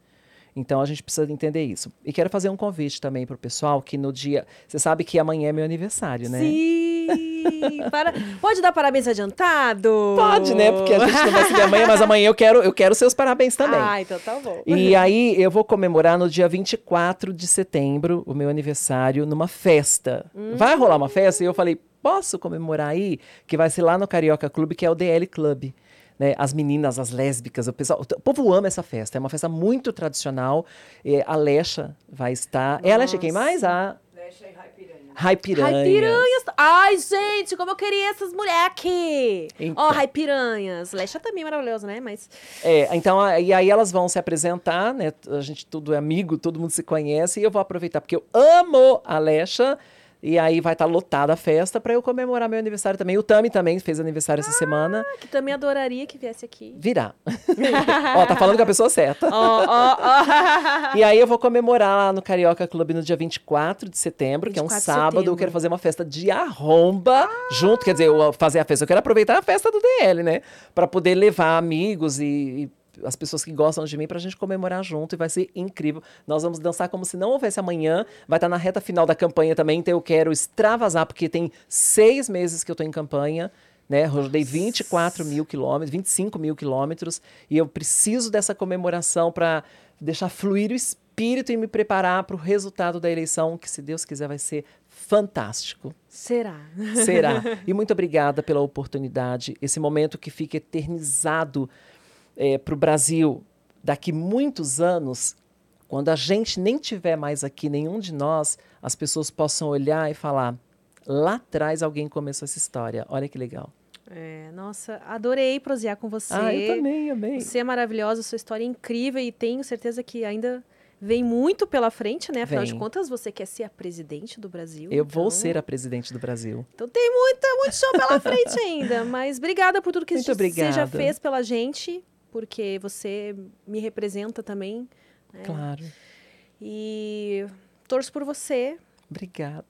Então a gente precisa entender isso. E quero fazer um convite também para o pessoal que no dia. Você sabe que amanhã é meu aniversário, né? Sim! (laughs) Para... Pode dar parabéns adiantado? Pode, né? Porque a gente não vai se ver amanhã, mas amanhã eu quero, eu quero seus parabéns também. Ah, então tá bom. E aí eu vou comemorar no dia 24 de setembro, o meu aniversário, numa festa. Vai rolar uma festa? E eu falei, posso comemorar aí? Que vai ser lá no Carioca Clube, que é o DL Club. Né, as meninas, as lésbicas, o pessoal, o povo ama essa festa. É uma festa muito tradicional. É, a Lecha vai estar. É a Lecha quem mais? A Lecha e Raipiranha. Raipiranha. Raipiranhas. Ai, gente, como eu queria essas moleque. Ó, Então. Raipiranhas. Lecha também é maravilhoso, né? Mas É, então, e aí elas vão se apresentar, né? A gente tudo é amigo, todo mundo se conhece, e eu vou aproveitar, porque eu amo a Lecha. E aí vai estar lotada a festa para eu comemorar meu aniversário também. O Tami também fez aniversário essa semana. que também adoraria que viesse aqui. Virá. (laughs) Ó, tá falando com a pessoa certa. Ó, ó, ó. E aí eu vou comemorar lá no Carioca Clube no dia 24 de setembro, que é um 24 sábado. Eu quero fazer uma festa de arromba junto. Quer dizer, eu fazer a festa. Eu quero aproveitar a festa do DL, né? Pra poder levar amigos e, e as pessoas que gostam de mim pra gente comemorar junto. E vai ser incrível. Nós vamos dançar como se não houvesse amanhã. Vai estar na reta final da campanha também. Então eu quero extravasar, porque tem seis meses que eu tô em campanha. Né, rodei 24 mil quilômetros, 25 mil quilômetros, e eu preciso dessa comemoração para deixar fluir o espírito e me preparar para o resultado da eleição, que, se Deus quiser, vai ser fantástico. Será? Será. (laughs) e muito obrigada pela oportunidade, esse momento que fica eternizado para o Brasil daqui muitos anos, quando a gente nem tiver mais aqui, nenhum de nós, as pessoas possam olhar e falar: lá atrás alguém começou essa história. Olha que legal. É, nossa, adorei prosear com você. Ah, eu também, amei. Você é maravilhosa, sua história é incrível e tenho certeza que ainda vem muito pela frente, né? Afinal de Vem. contas, você quer ser a presidente do Brasil. Eu vou então- ser a presidente do Brasil. Então tem muita, muito chão pela frente ainda. Mas obrigada por tudo que Muito você já fez pela gente, porque você me representa também. né? Claro. E torço por você. Obrigada.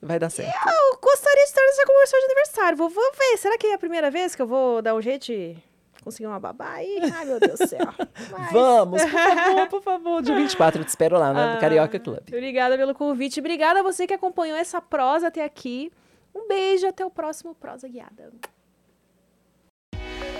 Vai dar certo. Eu gostaria de estar nessa conversão de aniversário. Vou, vou ver. Será que é a primeira vez que eu vou dar um jeito de conseguir uma babá aí? Ai, meu Deus do céu. (laughs) Mas- Vamos, por (laughs) favor, por favor. Dia 24, eu te espero lá no Ah, Carioca Club. Obrigada pelo convite. Obrigada a você que acompanhou essa prosa até aqui. Um beijo, até o próximo Prosa Guiada.